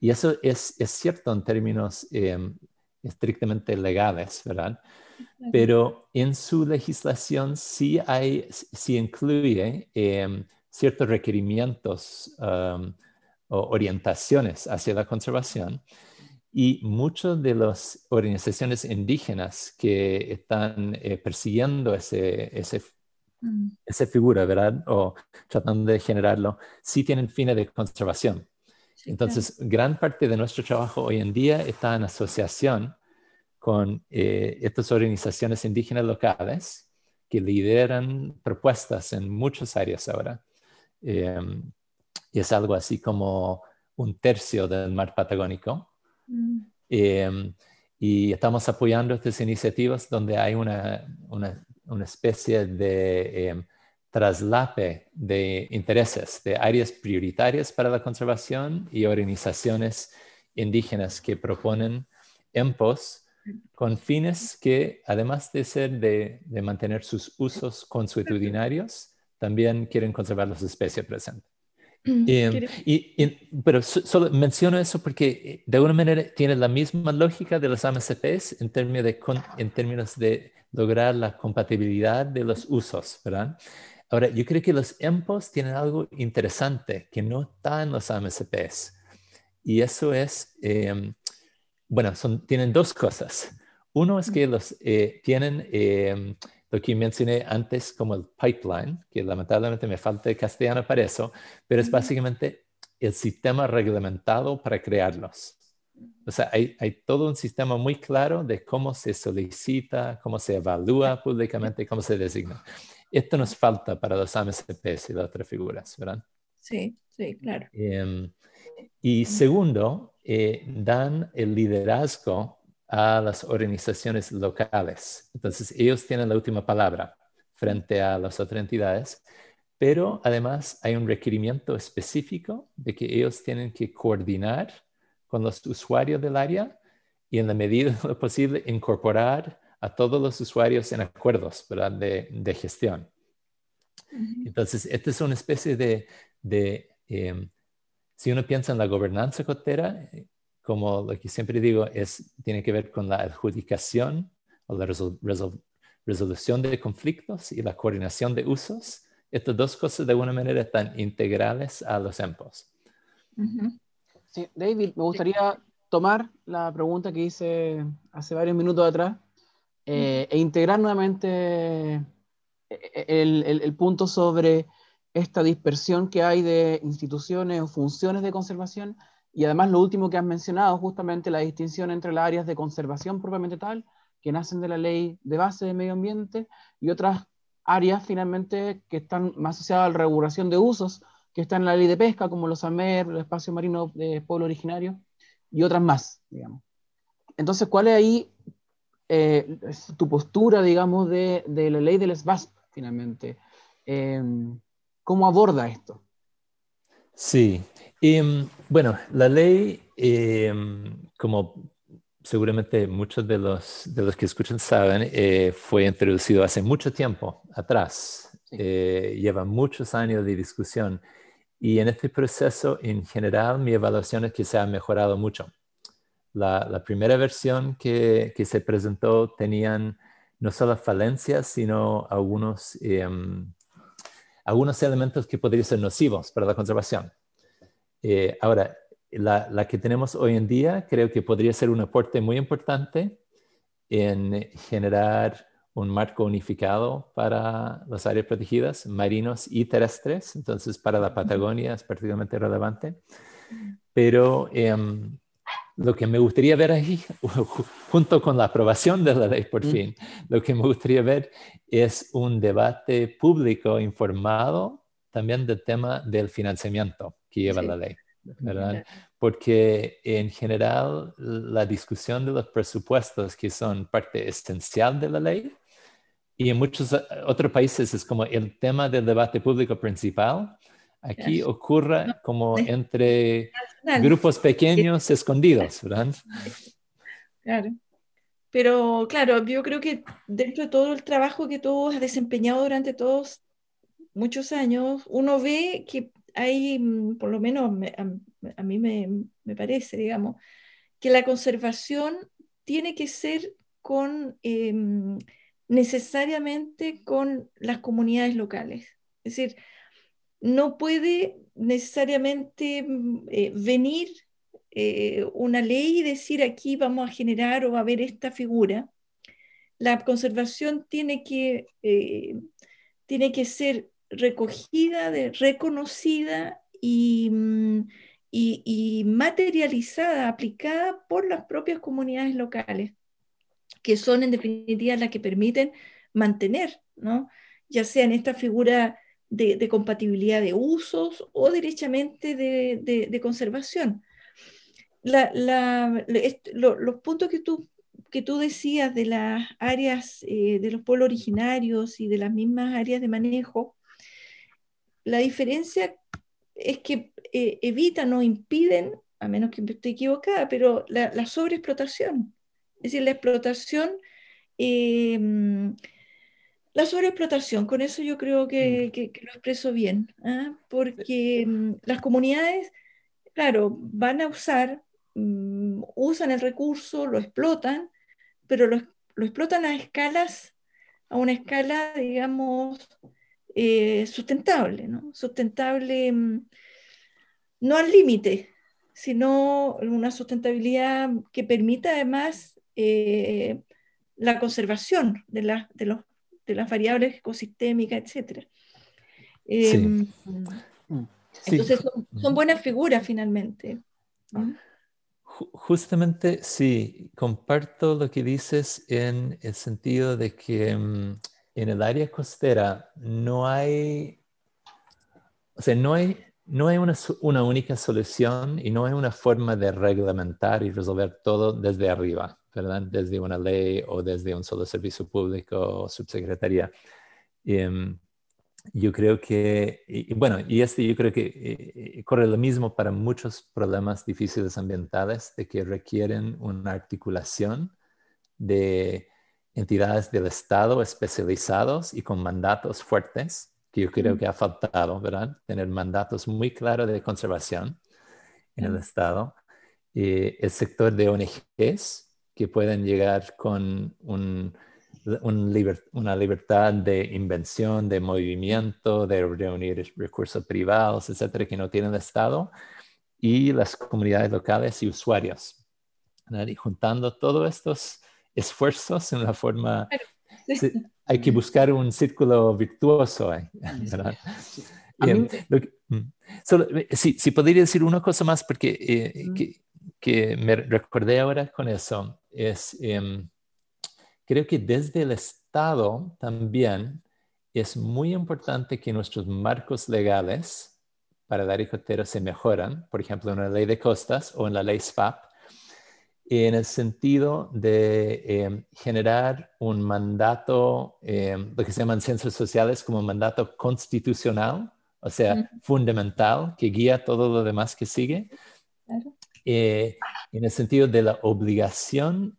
Y eso es, es cierto en términos eh, estrictamente legales, ¿verdad? pero en su legislación sí, hay, sí incluye em, ciertos requerimientos um, o orientaciones hacia la conservación y muchas de las organizaciones indígenas que están eh, persiguiendo ese, ese, mm. esa figura, ¿verdad? O tratando de generarlo, sí tienen fines de conservación. Entonces, gran parte de nuestro trabajo hoy en día está en asociación con eh, estas organizaciones indígenas locales que lideran propuestas en muchas áreas ahora. Em, y es algo así como un tercio del mar Patagónico. Mm. Em, y estamos apoyando estas iniciativas donde hay una, una, una especie de em, traslape de intereses, de áreas prioritarias para la conservación y organizaciones indígenas que proponen EMPOS con fines que, además de ser de, mantener sus usos consuetudinarios, también quieren conservar las especies presentes. Mm, em, y, pero solo menciono eso porque eh, de alguna manera tiene la misma lógica de los AMCPs en términos de, en términos de lograr la compatibilidad de los usos, ¿verdad? Ahora, yo creo que los EMPOS tienen algo interesante que no está en los AMCPs. Y eso es em, bueno, son, tienen dos cosas. Uno es que los eh, tienen em, lo que mencioné antes como el pipeline, que lamentablemente me falta el castellano para eso, pero es básicamente el sistema reglamentado para crearlos. O sea, hay, hay, todo un sistema muy claro de cómo se solicita, cómo se evalúa públicamente, cómo se designa. Esto nos falta para los AMCPs y las otras figuras, ¿verdad? Sí, sí, claro. Em, y segundo, eh, dan el liderazgo a las organizaciones locales. Entonces, ellos tienen la última palabra frente a las otras entidades, pero además hay un requerimiento específico de que ellos tienen que coordinar con los usuarios del área y en la medida de lo posible incorporar a todos los usuarios en acuerdos De, gestión. Entonces, esta es una especie de, em, si uno piensa en la gobernanza costera, eh, como lo que siempre digo, es, tiene que ver con la adjudicación o la resolución de conflictos y la coordinación de usos. Estas dos cosas de alguna manera están integrales a los EMPOS. Sí, David, me gustaría tomar la pregunta que hice hace varios minutos atrás eh, e integrar nuevamente el, el, punto sobre esta dispersión que hay de instituciones o funciones de conservación y además lo último que has mencionado, justamente la distinción entre las áreas de conservación propiamente tal, que nacen de la ley de base de medio ambiente, y otras áreas finalmente que están más asociadas a la regulación de usos, que están en la ley de pesca, como los AMER, los espacios marinos de pueblo originario, y otras más, digamos. Entonces, ¿cuál es ahí eh, tu postura, digamos, de, de, la ley del SBASP, finalmente? Eh, ¿Cómo aborda esto? Sí, em, bueno, la ley, em, como seguramente muchos de los, de los que escuchan saben, eh, fue introducido hace mucho tiempo atrás. Eh, lleva muchos años de discusión. Y en este proceso, en general, mi evaluación es que se ha mejorado mucho. La, la primera versión que, que, se presentó tenían no solo falencias, sino algunos, em, algunos elementos que podrían ser nocivos para la conservación. Eh, ahora, la, que tenemos hoy en día creo que podría ser un aporte muy importante en generar un marco unificado para las áreas protegidas, marinos y terrestres. Entonces, para la Patagonia es particularmente relevante. Pero em, lo que me gustaría ver ahí, junto con la aprobación de la ley por fin, lo que me gustaría ver es un debate público informado también del tema del financiamiento que lleva la ley. ¿verdad? Porque en general la discusión de los presupuestos, que son parte esencial de la ley, y en muchos otros países es como el tema del debate público principal, aquí ocurre como entre grupos pequeños escondidos, ¿verdad? Claro. Pero claro, yo creo que dentro de todo el trabajo que tú has desempeñado durante todos muchos años, uno ve que hay, mm, por lo menos a, mí me, parece, digamos, que la conservación tiene que ser con, em, necesariamente con las comunidades locales. Es decir, no puede necesariamente mm, eh, venir eh, una ley y decir aquí vamos a generar o a haber esta figura. La conservación tiene que, eh, tiene que ser recogida, reconocida mm, y, y, materializada, aplicada por las propias comunidades locales, que son en definitiva las que permiten mantener, ¿no? ya sea en esta figura de, compatibilidad de usos o derechamente de, conservación. los puntos que tú, que tú decías de las áreas eh, de los pueblos originarios y de las mismas áreas de manejo, la diferencia es que eh, evitan o impiden, a menos que esté equivocada, pero la, sobreexplotación. Es decir, la explotación, em, la sobreexplotación, con eso yo creo que, mm. lo expreso bien, ¿ah? porque em, las comunidades, claro, van a usar, mm, usan el recurso, lo explotan, pero lo, lo explotan a escalas, a una escala, digamos, eh, sustentable, ¿no? Sustentable mm, no al límite, sino una sustentabilidad que permita además eh, la conservación de, de, los, de, las variables ecosistémicas, etc. Em, mm. Entonces son, buenas figuras finalmente. Justamente sí, comparto lo que dices en el sentido de que mm, en el área costera no hay, o sea, no hay, no hay una, única solución y no hay una forma de reglamentar y resolver todo desde arriba, ¿verdad? Desde una ley o desde un solo servicio público o subsecretaría. Em, yo creo que, y, bueno, y este yo creo que eh, corre lo mismo para muchos problemas difíciles ambientales de que requieren una articulación de entidades del Estado especializados y con mandatos fuertes, que yo creo que ha faltado, ¿verdad? Tener mandatos muy claros de conservación en el Estado. Y el sector de ONGs, que pueden llegar con un, una libertad de invención, de movimiento, de reunir recursos privados, etcétera, que no tiene el Estado, y las comunidades locales y usuarios. ¿verdad? Y juntando todos estos esfuerzos en una forma hay que buscar un círculo virtuoso. si, podría decir una cosa más, porque eh, que, me recordé ahora con eso, es, em, creo que desde el Estado también es muy importante que nuestros marcos legales para dar y se mejoran, por ejemplo, en la ley de costas o en la ley SFAP, en el sentido de em, generar un mandato, em, lo que se llaman ciencias sociales como un mandato constitucional, o sea, fundamental, que guía todo lo demás que sigue, eh, en el sentido de la obligación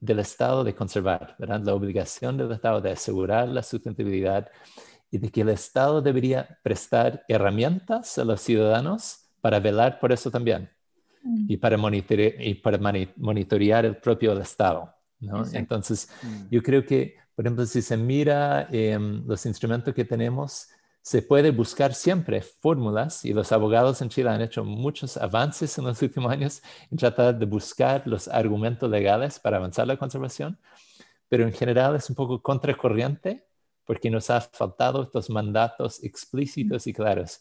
del Estado de conservar, ¿verdad? la obligación del Estado de asegurar la sustentabilidad y de que el Estado debería prestar herramientas a los ciudadanos para velar por eso también y para, monitorear, y para monitorear el propio Estado. ¿no? Entonces, mm. yo creo que, por ejemplo, si se mira em, los instrumentos que tenemos, se puede buscar siempre fórmulas y los abogados en Chile han hecho muchos avances en los últimos años en tratar de buscar los argumentos legales para avanzar la conservación, pero en general es un poco contracorriente porque nos ha faltado estos mandatos explícitos y claros.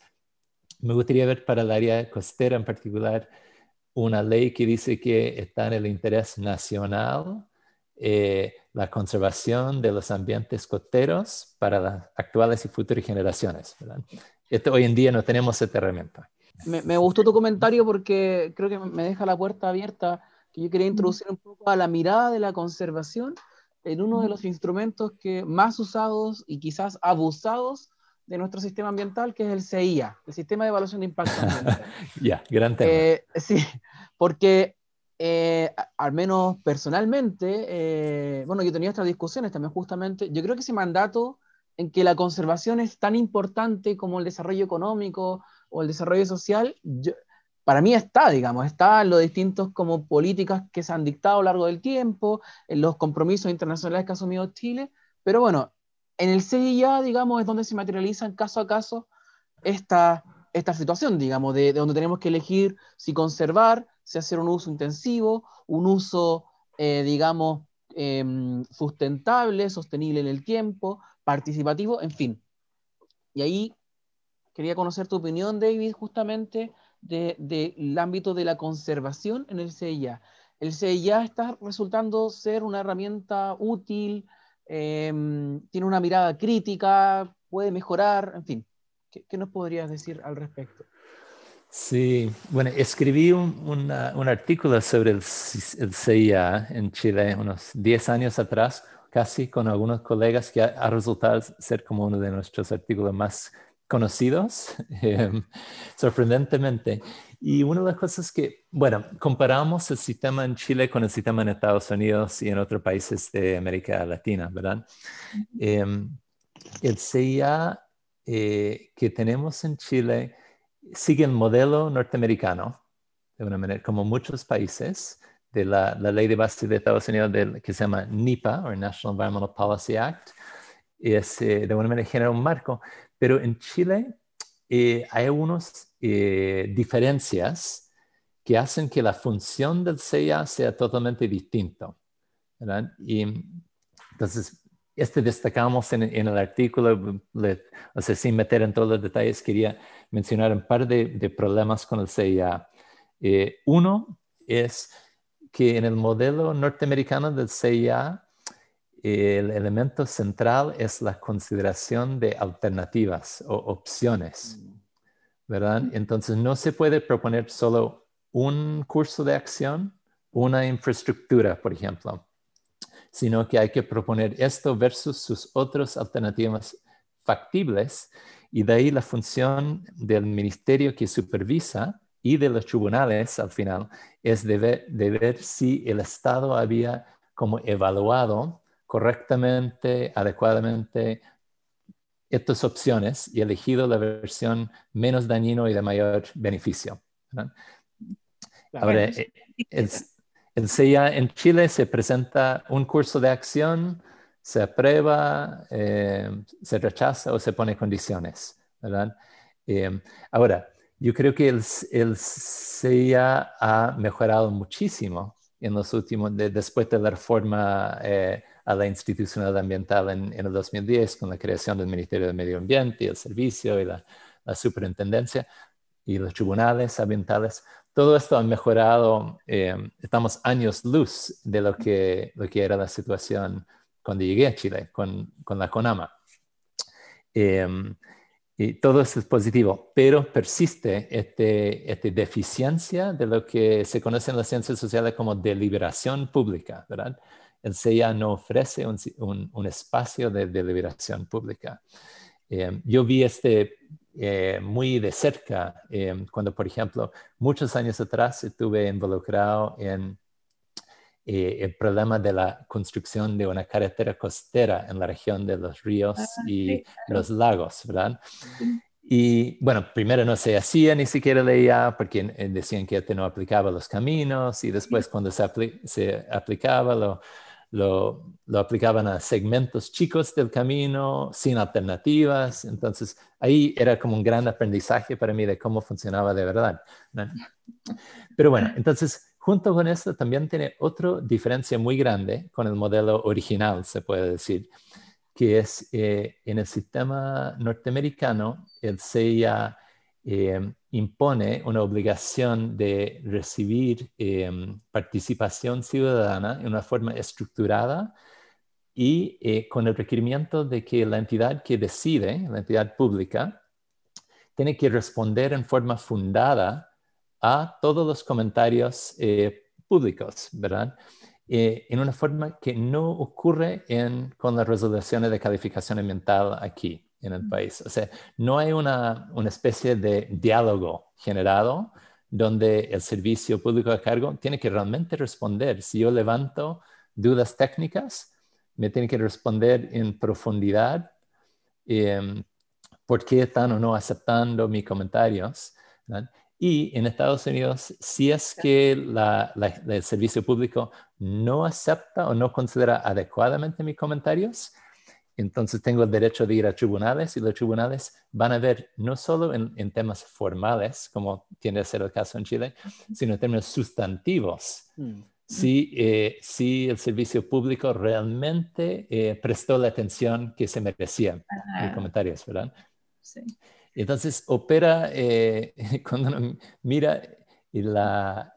Me gustaría ver para el área costera en particular una ley que dice que está en el interés nacional eh, la conservación de los ambientes costeros para las actuales y futuras generaciones. Esto, hoy en día no tenemos esta herramienta. Me, gustó tu comentario porque creo que me deja la puerta abierta, que yo quería introducir un poco a la mirada de la conservación en uno de los instrumentos que más usados y quizás abusados de nuestro sistema ambiental, que es el CIA, el Sistema de Evaluación de Impacto Ambiental. ya, gran tema. Eh, sí, porque eh, al menos personalmente, eh, bueno, yo tenía estas discusiones también justamente, yo creo que ese mandato en que la conservación es tan importante como el desarrollo económico o el desarrollo social, para mí está, digamos, está en los distintos como políticas que se han dictado a lo largo del tiempo, en los compromisos internacionales que ha asumido Chile, pero bueno, en el CIA, digamos, es donde se materializan caso a caso esta, esta situación, digamos, de, donde tenemos que elegir si conservar, si hacer un uso intensivo, un uso, eh, digamos, em, sustentable, sostenible en el tiempo, participativo, en fin. Y ahí quería conocer tu opinión, David, justamente del de, ámbito de la conservación en el CIA. El CIA está resultando ser una herramienta útil, Em, tiene una mirada crítica, puede mejorar, en fin. ¿Qué, nos podrías decir al respecto? Sí, bueno, escribí un, artículo sobre el, CIA en Chile unos 10 años atrás, casi con algunos colegas, que ha resultado ser como uno de nuestros artículos más conocidos, em, sorprendentemente. Y una de las cosas que, bueno, comparamos el sistema en Chile con el sistema en Estados Unidos y en otros países de América Latina, ¿verdad? Em, el CIA eh, que tenemos en Chile sigue el modelo norteamericano, de una manera, como muchos países, de la, ley de base de Estados Unidos que se llama NEPA, o National Environmental Policy Act, es eh, de una manera genera un marco, pero en Chile eh, hay algunas eh, diferencias que hacen que la función del CIA sea totalmente distinta. Y entonces, este destacamos en, el artículo, o sea, sin meter en todos los detalles, quería mencionar un par de, problemas con el CIA. Eh, uno es que en el modelo norteamericano del CIA, el elemento central es la consideración de alternativas o opciones, ¿verdad? Entonces no se puede proponer solo un curso de acción, una infraestructura, por ejemplo, sino que hay que proponer esto versus sus otras alternativas factibles y de ahí la función del ministerio que supervisa y de los tribunales al final es de ver, de ver si el Estado había como evaluado correctamente, adecuadamente estas opciones y elegido la versión menos dañino y de mayor beneficio. Ahora, el, CIA en Chile se presenta un curso de acción, se aprueba, eh, se rechaza o se pone condiciones. Eh, ahora, yo creo que el, el CIA ha mejorado muchísimo en los últimos, después de la reforma a la institucionalidad ambiental en, el 2010 con la creación del Ministerio de Medio Ambiente el Servicio y la, Superintendencia y los tribunales ambientales. Todo esto ha mejorado, eh, estamos años luz de lo que, lo que era la situación cuando llegué a Chile con, con la CONAMA. Eh, y todo eso es positivo, pero persiste este, esta deficiencia de lo que se conoce en las ciencias sociales como deliberación pública, ¿verdad? El CIA no ofrece un, un, espacio de deliberación pública. Eh, yo vi este eh, muy de cerca eh, cuando, por ejemplo, muchos años atrás estuve involucrado en eh, el problema de la construcción de una carretera costera en la región de los ríos ah, y los lagos, ¿verdad? Y bueno, primero no se hacía ni siquiera leía porque eh, decían que este no aplicaba los caminos y después cuando se, se aplicaba lo, lo, lo, aplicaban a segmentos chicos del camino sin alternativas. Entonces ahí era como un gran aprendizaje para mí de cómo funcionaba de verdad. Pero bueno, entonces Junto con esto también tiene otra diferencia muy grande con el modelo original, se puede decir, que es eh, en el sistema norteamericano, el CIA eh, impone una obligación de recibir eh, participación ciudadana en una forma estructurada y con el requerimiento de que la entidad que decide, la entidad pública, tiene que responder en forma fundada a todos los comentarios eh, públicos, ¿verdad? Eh, en una forma que no ocurre con las resoluciones de calificación ambiental aquí en el país. O sea, no hay una, una especie de diálogo generado donde el servicio público a cargo tiene que realmente responder. Si yo levanto dudas técnicas, me tiene que responder en profundidad eh, por qué están o no aceptando mis comentarios. ¿verdad? Y en Estados Unidos, si es que el servicio público no acepta o no considera adecuadamente mis comentarios, entonces tengo el derecho de ir a tribunales y los tribunales van a ver no solo en, temas formales, como tiene que ser el caso en Chile, sino en términos sustantivos. Mm. Si, eh, si, el servicio público realmente eh, prestó la atención que se merecía en comentarios, ¿verdad? Sí. Entonces, opera, eh, cuando uno mira la,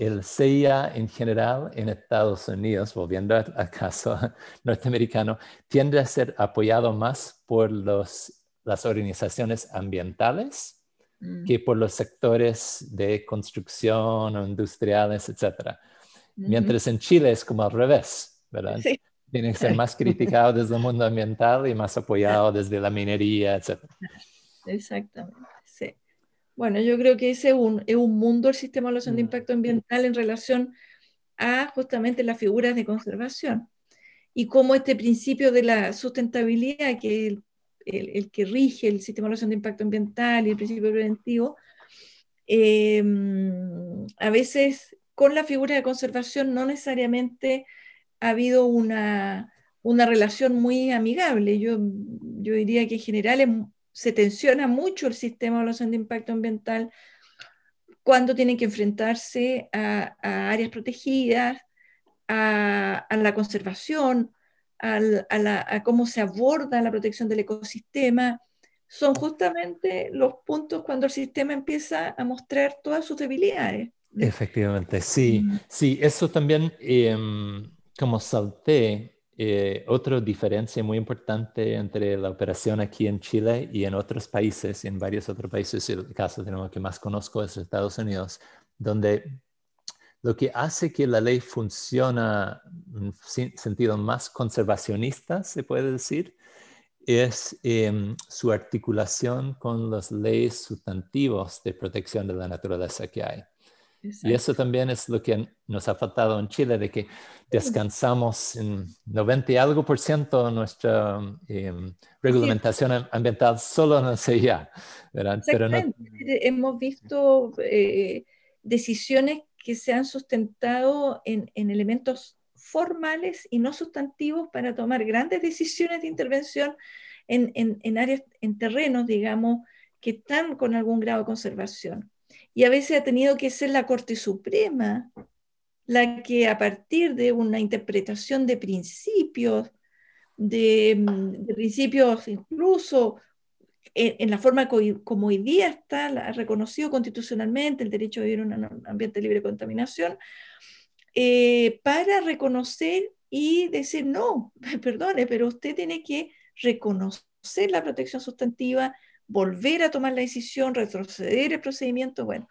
el CIA en general en Estados Unidos, volviendo al caso norteamericano, tiende a ser apoyado más por los, las organizaciones ambientales mm. que por los sectores de construcción o industriales, etc. Mientras en Chile es como al revés, ¿verdad? Sí. Tiene que ser más criticado desde el mundo ambiental y más apoyado desde la minería, etc. Exactamente. Bueno, yo creo que ese es un, es un mundo el sistema de evaluación de mm. impacto ambiental en relación a justamente las figuras de conservación y cómo este principio de la sustentabilidad, que es el, que rige el sistema de evaluación de impacto ambiental y el principio preventivo, em, a veces con la figura de conservación no necesariamente ha habido una, una relación muy amigable. Yo, yo diría que en general es se tensiona mucho el sistema de evaluación de impacto ambiental cuando tienen que enfrentarse a, áreas protegidas, a, la conservación, a, cómo se aborda la protección del ecosistema. Son justamente los puntos cuando el sistema empieza a mostrar todas sus debilidades. Efectivamente, sí, mm. sí, eso también, em, como salté eh, otra diferencia muy importante entre la operación aquí en Chile y en otros países, en varios otros países, el caso de que más conozco es Estados Unidos, donde lo que hace que la ley funcione en sentido más conservacionista, se puede decir, es em, su articulación con las leyes sustantivos de protección de la naturaleza que hay. Y eso también es lo que nos ha faltado en Chile, de que descansamos en 90 y algo por ciento de nuestra em, regulamentación ambiental solo en el CIA. Pero Hemos visto eh, decisiones que se han sustentado en, elementos formales y no sustantivos para tomar grandes decisiones de intervención en, en áreas, en terrenos, digamos, que están con algún grado de conservación y a veces ha tenido que ser la Corte Suprema la que a partir de una interpretación de principios, de, mm, principios incluso en, la forma como hoy día está reconocido constitucionalmente el derecho a vivir en un ambiente libre de contaminación, eh, para reconocer y decir, no, perdone, pero usted tiene que reconocer la protección sustantiva, volver a tomar la decisión, retroceder el procedimiento. Bueno,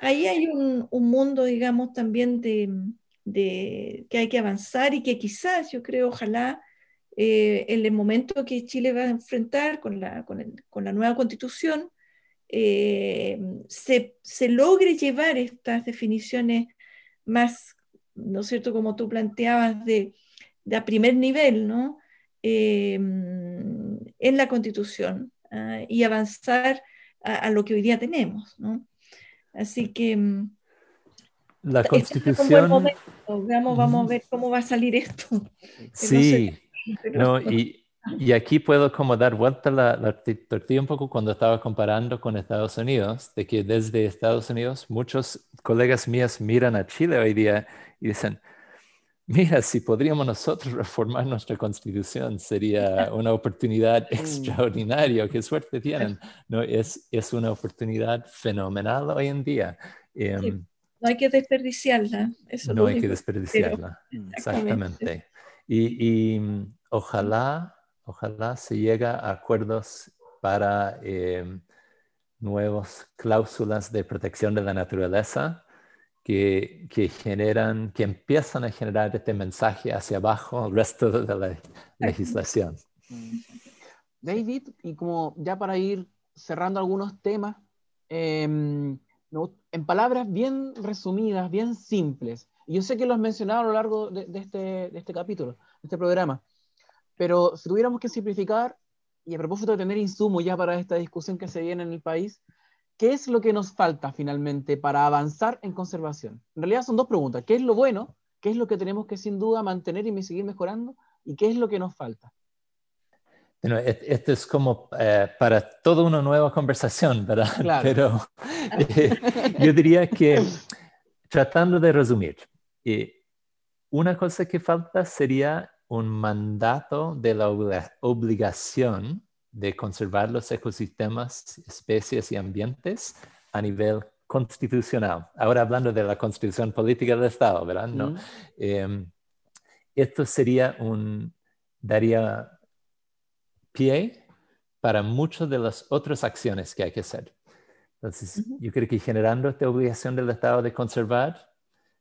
ahí hay un, mundo, digamos, también de, que hay que avanzar y que quizás, yo creo, ojalá, eh, en el momento que Chile va a enfrentar con la, con la nueva constitución, eh, se, se, logre llevar estas definiciones más, ¿no es cierto?, como tú planteabas, de, de a primer nivel, ¿no? Eh, en la constitución ah, y avanzar a, lo que hoy día tenemos, ¿no? Así que... Mm, la constitución... vamos a ver cómo va a salir esto. Sí, no, y, y, aquí puedo como dar vuelta la, la tortilla un poco cuando estaba comparando con Estados Unidos, de que desde Estados Unidos muchos colegas míos miran a Chile hoy día y dicen, mira, si podríamos nosotros reformar nuestra constitución, sería una oportunidad mm. extraordinaria. Qué suerte tienen. No, es, es una oportunidad fenomenal hoy en día. Em, no hay que desperdiciarla. no hay que desperdiciarla. Exactamente. Y, y, mm, ojalá, ojalá se llegue a acuerdos para eh, nuevas cláusulas de protección de la naturaleza que, generan, que empiezan a generar este mensaje hacia abajo al resto de la legislación. David, y como ya para ir cerrando algunos temas, em, en palabras bien resumidas, bien simples, y yo sé que lo has mencionado a lo largo de, este, de este capítulo, de este programa, pero si tuviéramos que simplificar, y a propósito de tener insumos ya para esta discusión que se viene en el país, ¿qué es lo que nos falta finalmente para avanzar en conservación? En realidad son dos preguntas. ¿Qué es lo bueno? ¿Qué es lo que tenemos que sin duda mantener y seguir mejorando? ¿Y qué es lo que nos falta? Bueno, esto es como eh, para toda una nueva conversación, ¿verdad? Claro. Pero eh, yo diría que, tratando de resumir, eh, una cosa que falta sería un mandato de la obligación de conservar los ecosistemas, especies y ambientes a nivel constitucional. Ahora hablando de la constitución política del Estado, ¿verdad? ¿No? Em, esto sería un, daría pie para muchas de las otras acciones que hay que hacer. Entonces, yo creo que generando esta obligación del Estado de conservar,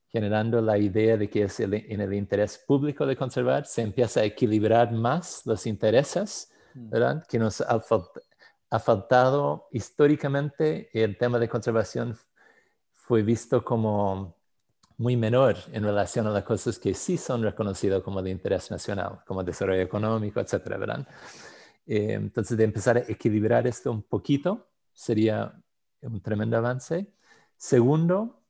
generando la idea de que es en el interés público de conservar, se empieza a equilibrar más los intereses Mm. Que nos ha, faltado históricamente el tema de conservación fue visto como muy menor en relación a las cosas que sí son reconocidas como de interés nacional, como desarrollo económico, etcétera, ¿verdad? Eh, entonces, de empezar a equilibrar esto un poquito sería un tremendo avance. Segundo,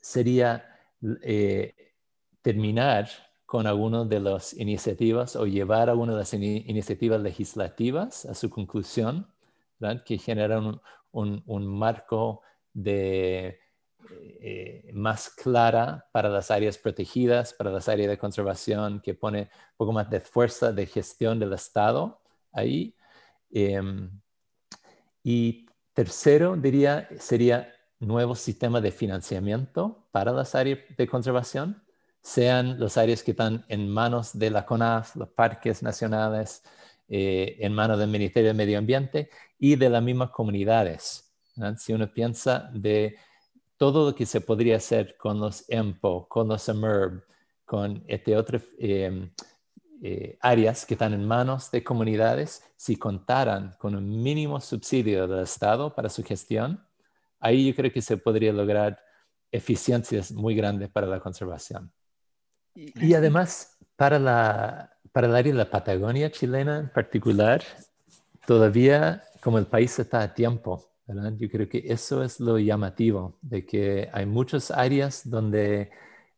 sería eh, terminar con alguna de las iniciativas o llevar alguna de las iniciativas legislativas a su conclusión, que generan un, marco eh, más clara para las áreas protegidas, para las áreas de conservación, que pone un poco más de fuerza de gestión del Estado ahí. Em, y tercero, diría, sería nuevo sistema de financiamiento para las áreas de conservación sean los áreas que están en manos de la CONAF, los parques nacionales, eh, en manos del Ministerio de Medio Ambiente y de las mismas comunidades. Si uno piensa de todo lo que se podría hacer con los EMPO, con los EMERB, con este otras em, eh, áreas que están en manos de comunidades, si contaran con un mínimo subsidio del Estado para su gestión, ahí yo creo que se podría lograr eficiencias muy grandes para la conservación. Y, además, para, la, para el área de la Patagonia chilena en particular, todavía como el país está a tiempo, ¿verdad? Yo creo que eso es lo llamativo, de que hay muchas áreas donde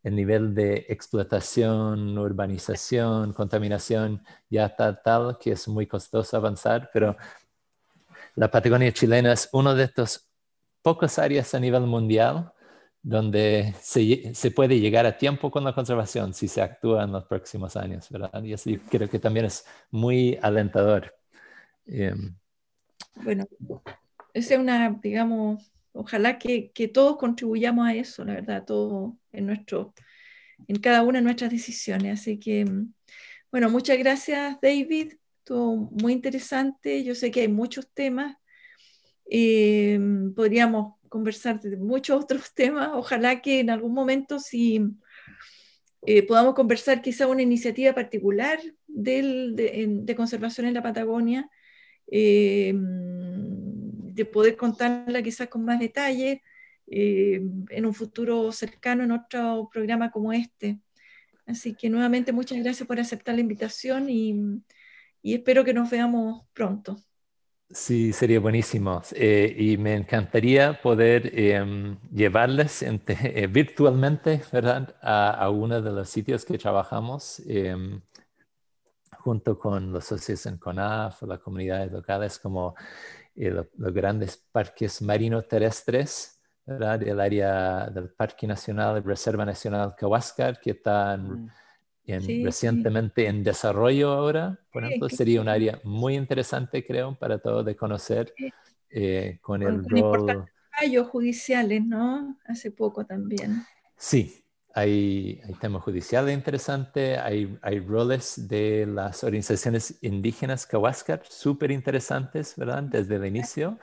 el nivel de explotación, urbanización, contaminación ya está tal que es muy costoso avanzar, pero la Patagonia chilena es una de estas pocas áreas a nivel mundial donde se, puede llegar a tiempo con la conservación si se actúa en los próximos años, ¿verdad? Y así creo que también es muy alentador. Em, bueno, es una, digamos, ojalá que, que, todos contribuyamos a eso, la verdad, todos en nuestro, en cada una de nuestras decisiones. Así que, bueno, muchas gracias, David. Estuvo muy interesante. Yo sé que hay muchos temas. Em, podríamos conversar de muchos otros temas. Ojalá que en algún momento, si eh, podamos conversar quizá una iniciativa particular de, conservación en la Patagonia, em, de poder contarla quizás con más detalle em, en un futuro cercano en otro programa como este. Así que nuevamente muchas gracias por aceptar la invitación y espero que nos veamos pronto. Sí, sería buenísimo. Eh, y me encantaría poder em, llevarles eh, virtualmente ¿verdad? A, uno de los sitios que trabajamos em, junto con los socios en CONAF, las comunidades locales, como eh, los grandes parques marinos terrestres, ¿verdad? el área del Parque Nacional, Reserva Nacional Kawascar, que están... Mm recientemente en desarrollo ahora, por ejemplo, sería un área muy interesante, creo, para todos de conocer eh, con, el rol... fallos judiciales, ¿no? Hace poco también. Sí, hay, hay temas judiciales interesantes, hay, hay roles de las organizaciones indígenas Kawascar súper interesantes, ¿verdad? Desde el inicio.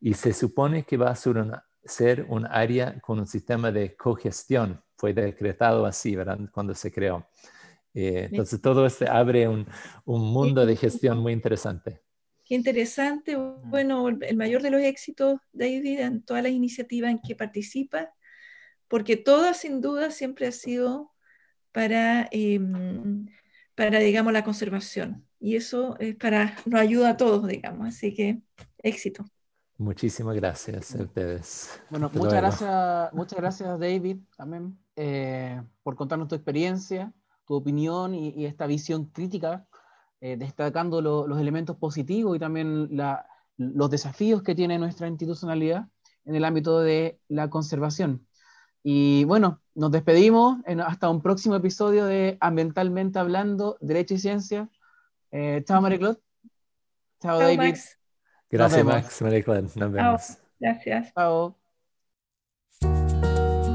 Y se supone que va a ser, ser un área con un sistema de cogestión. Fue decretado así, ¿verdad? Cuando se creó. Eh, entonces todo esto abre un, un, mundo de gestión muy interesante. Qué interesante. Bueno, el mayor de los éxitos, David, en todas las iniciativas en que participa, porque todas sin duda siempre ha sido para, em, para, digamos, la conservación. Y eso es para, nos ayuda a todos, digamos. Así que éxito. Muchísimas gracias a ustedes. Bueno, muchas gracias, muchas gracias, David, también, eh, por contarnos tu experiencia tu opinión y, esta visión crítica, eh, destacando los elementos positivos y también los desafíos que tiene nuestra institucionalidad en el ámbito de la conservación. Y bueno, nos despedimos hasta un próximo episodio de Ambientalmente Hablando, Derecho y Ciencia. Eh, chao, María Chao, David. Max. Gracias, Max. María Nos vemos. Gracias. Chao.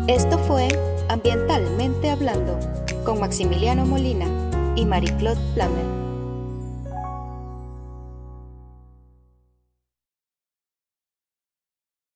Esto fue Ambientalmente Hablando con Maximiliano Molina y Marie-Claude Flamel.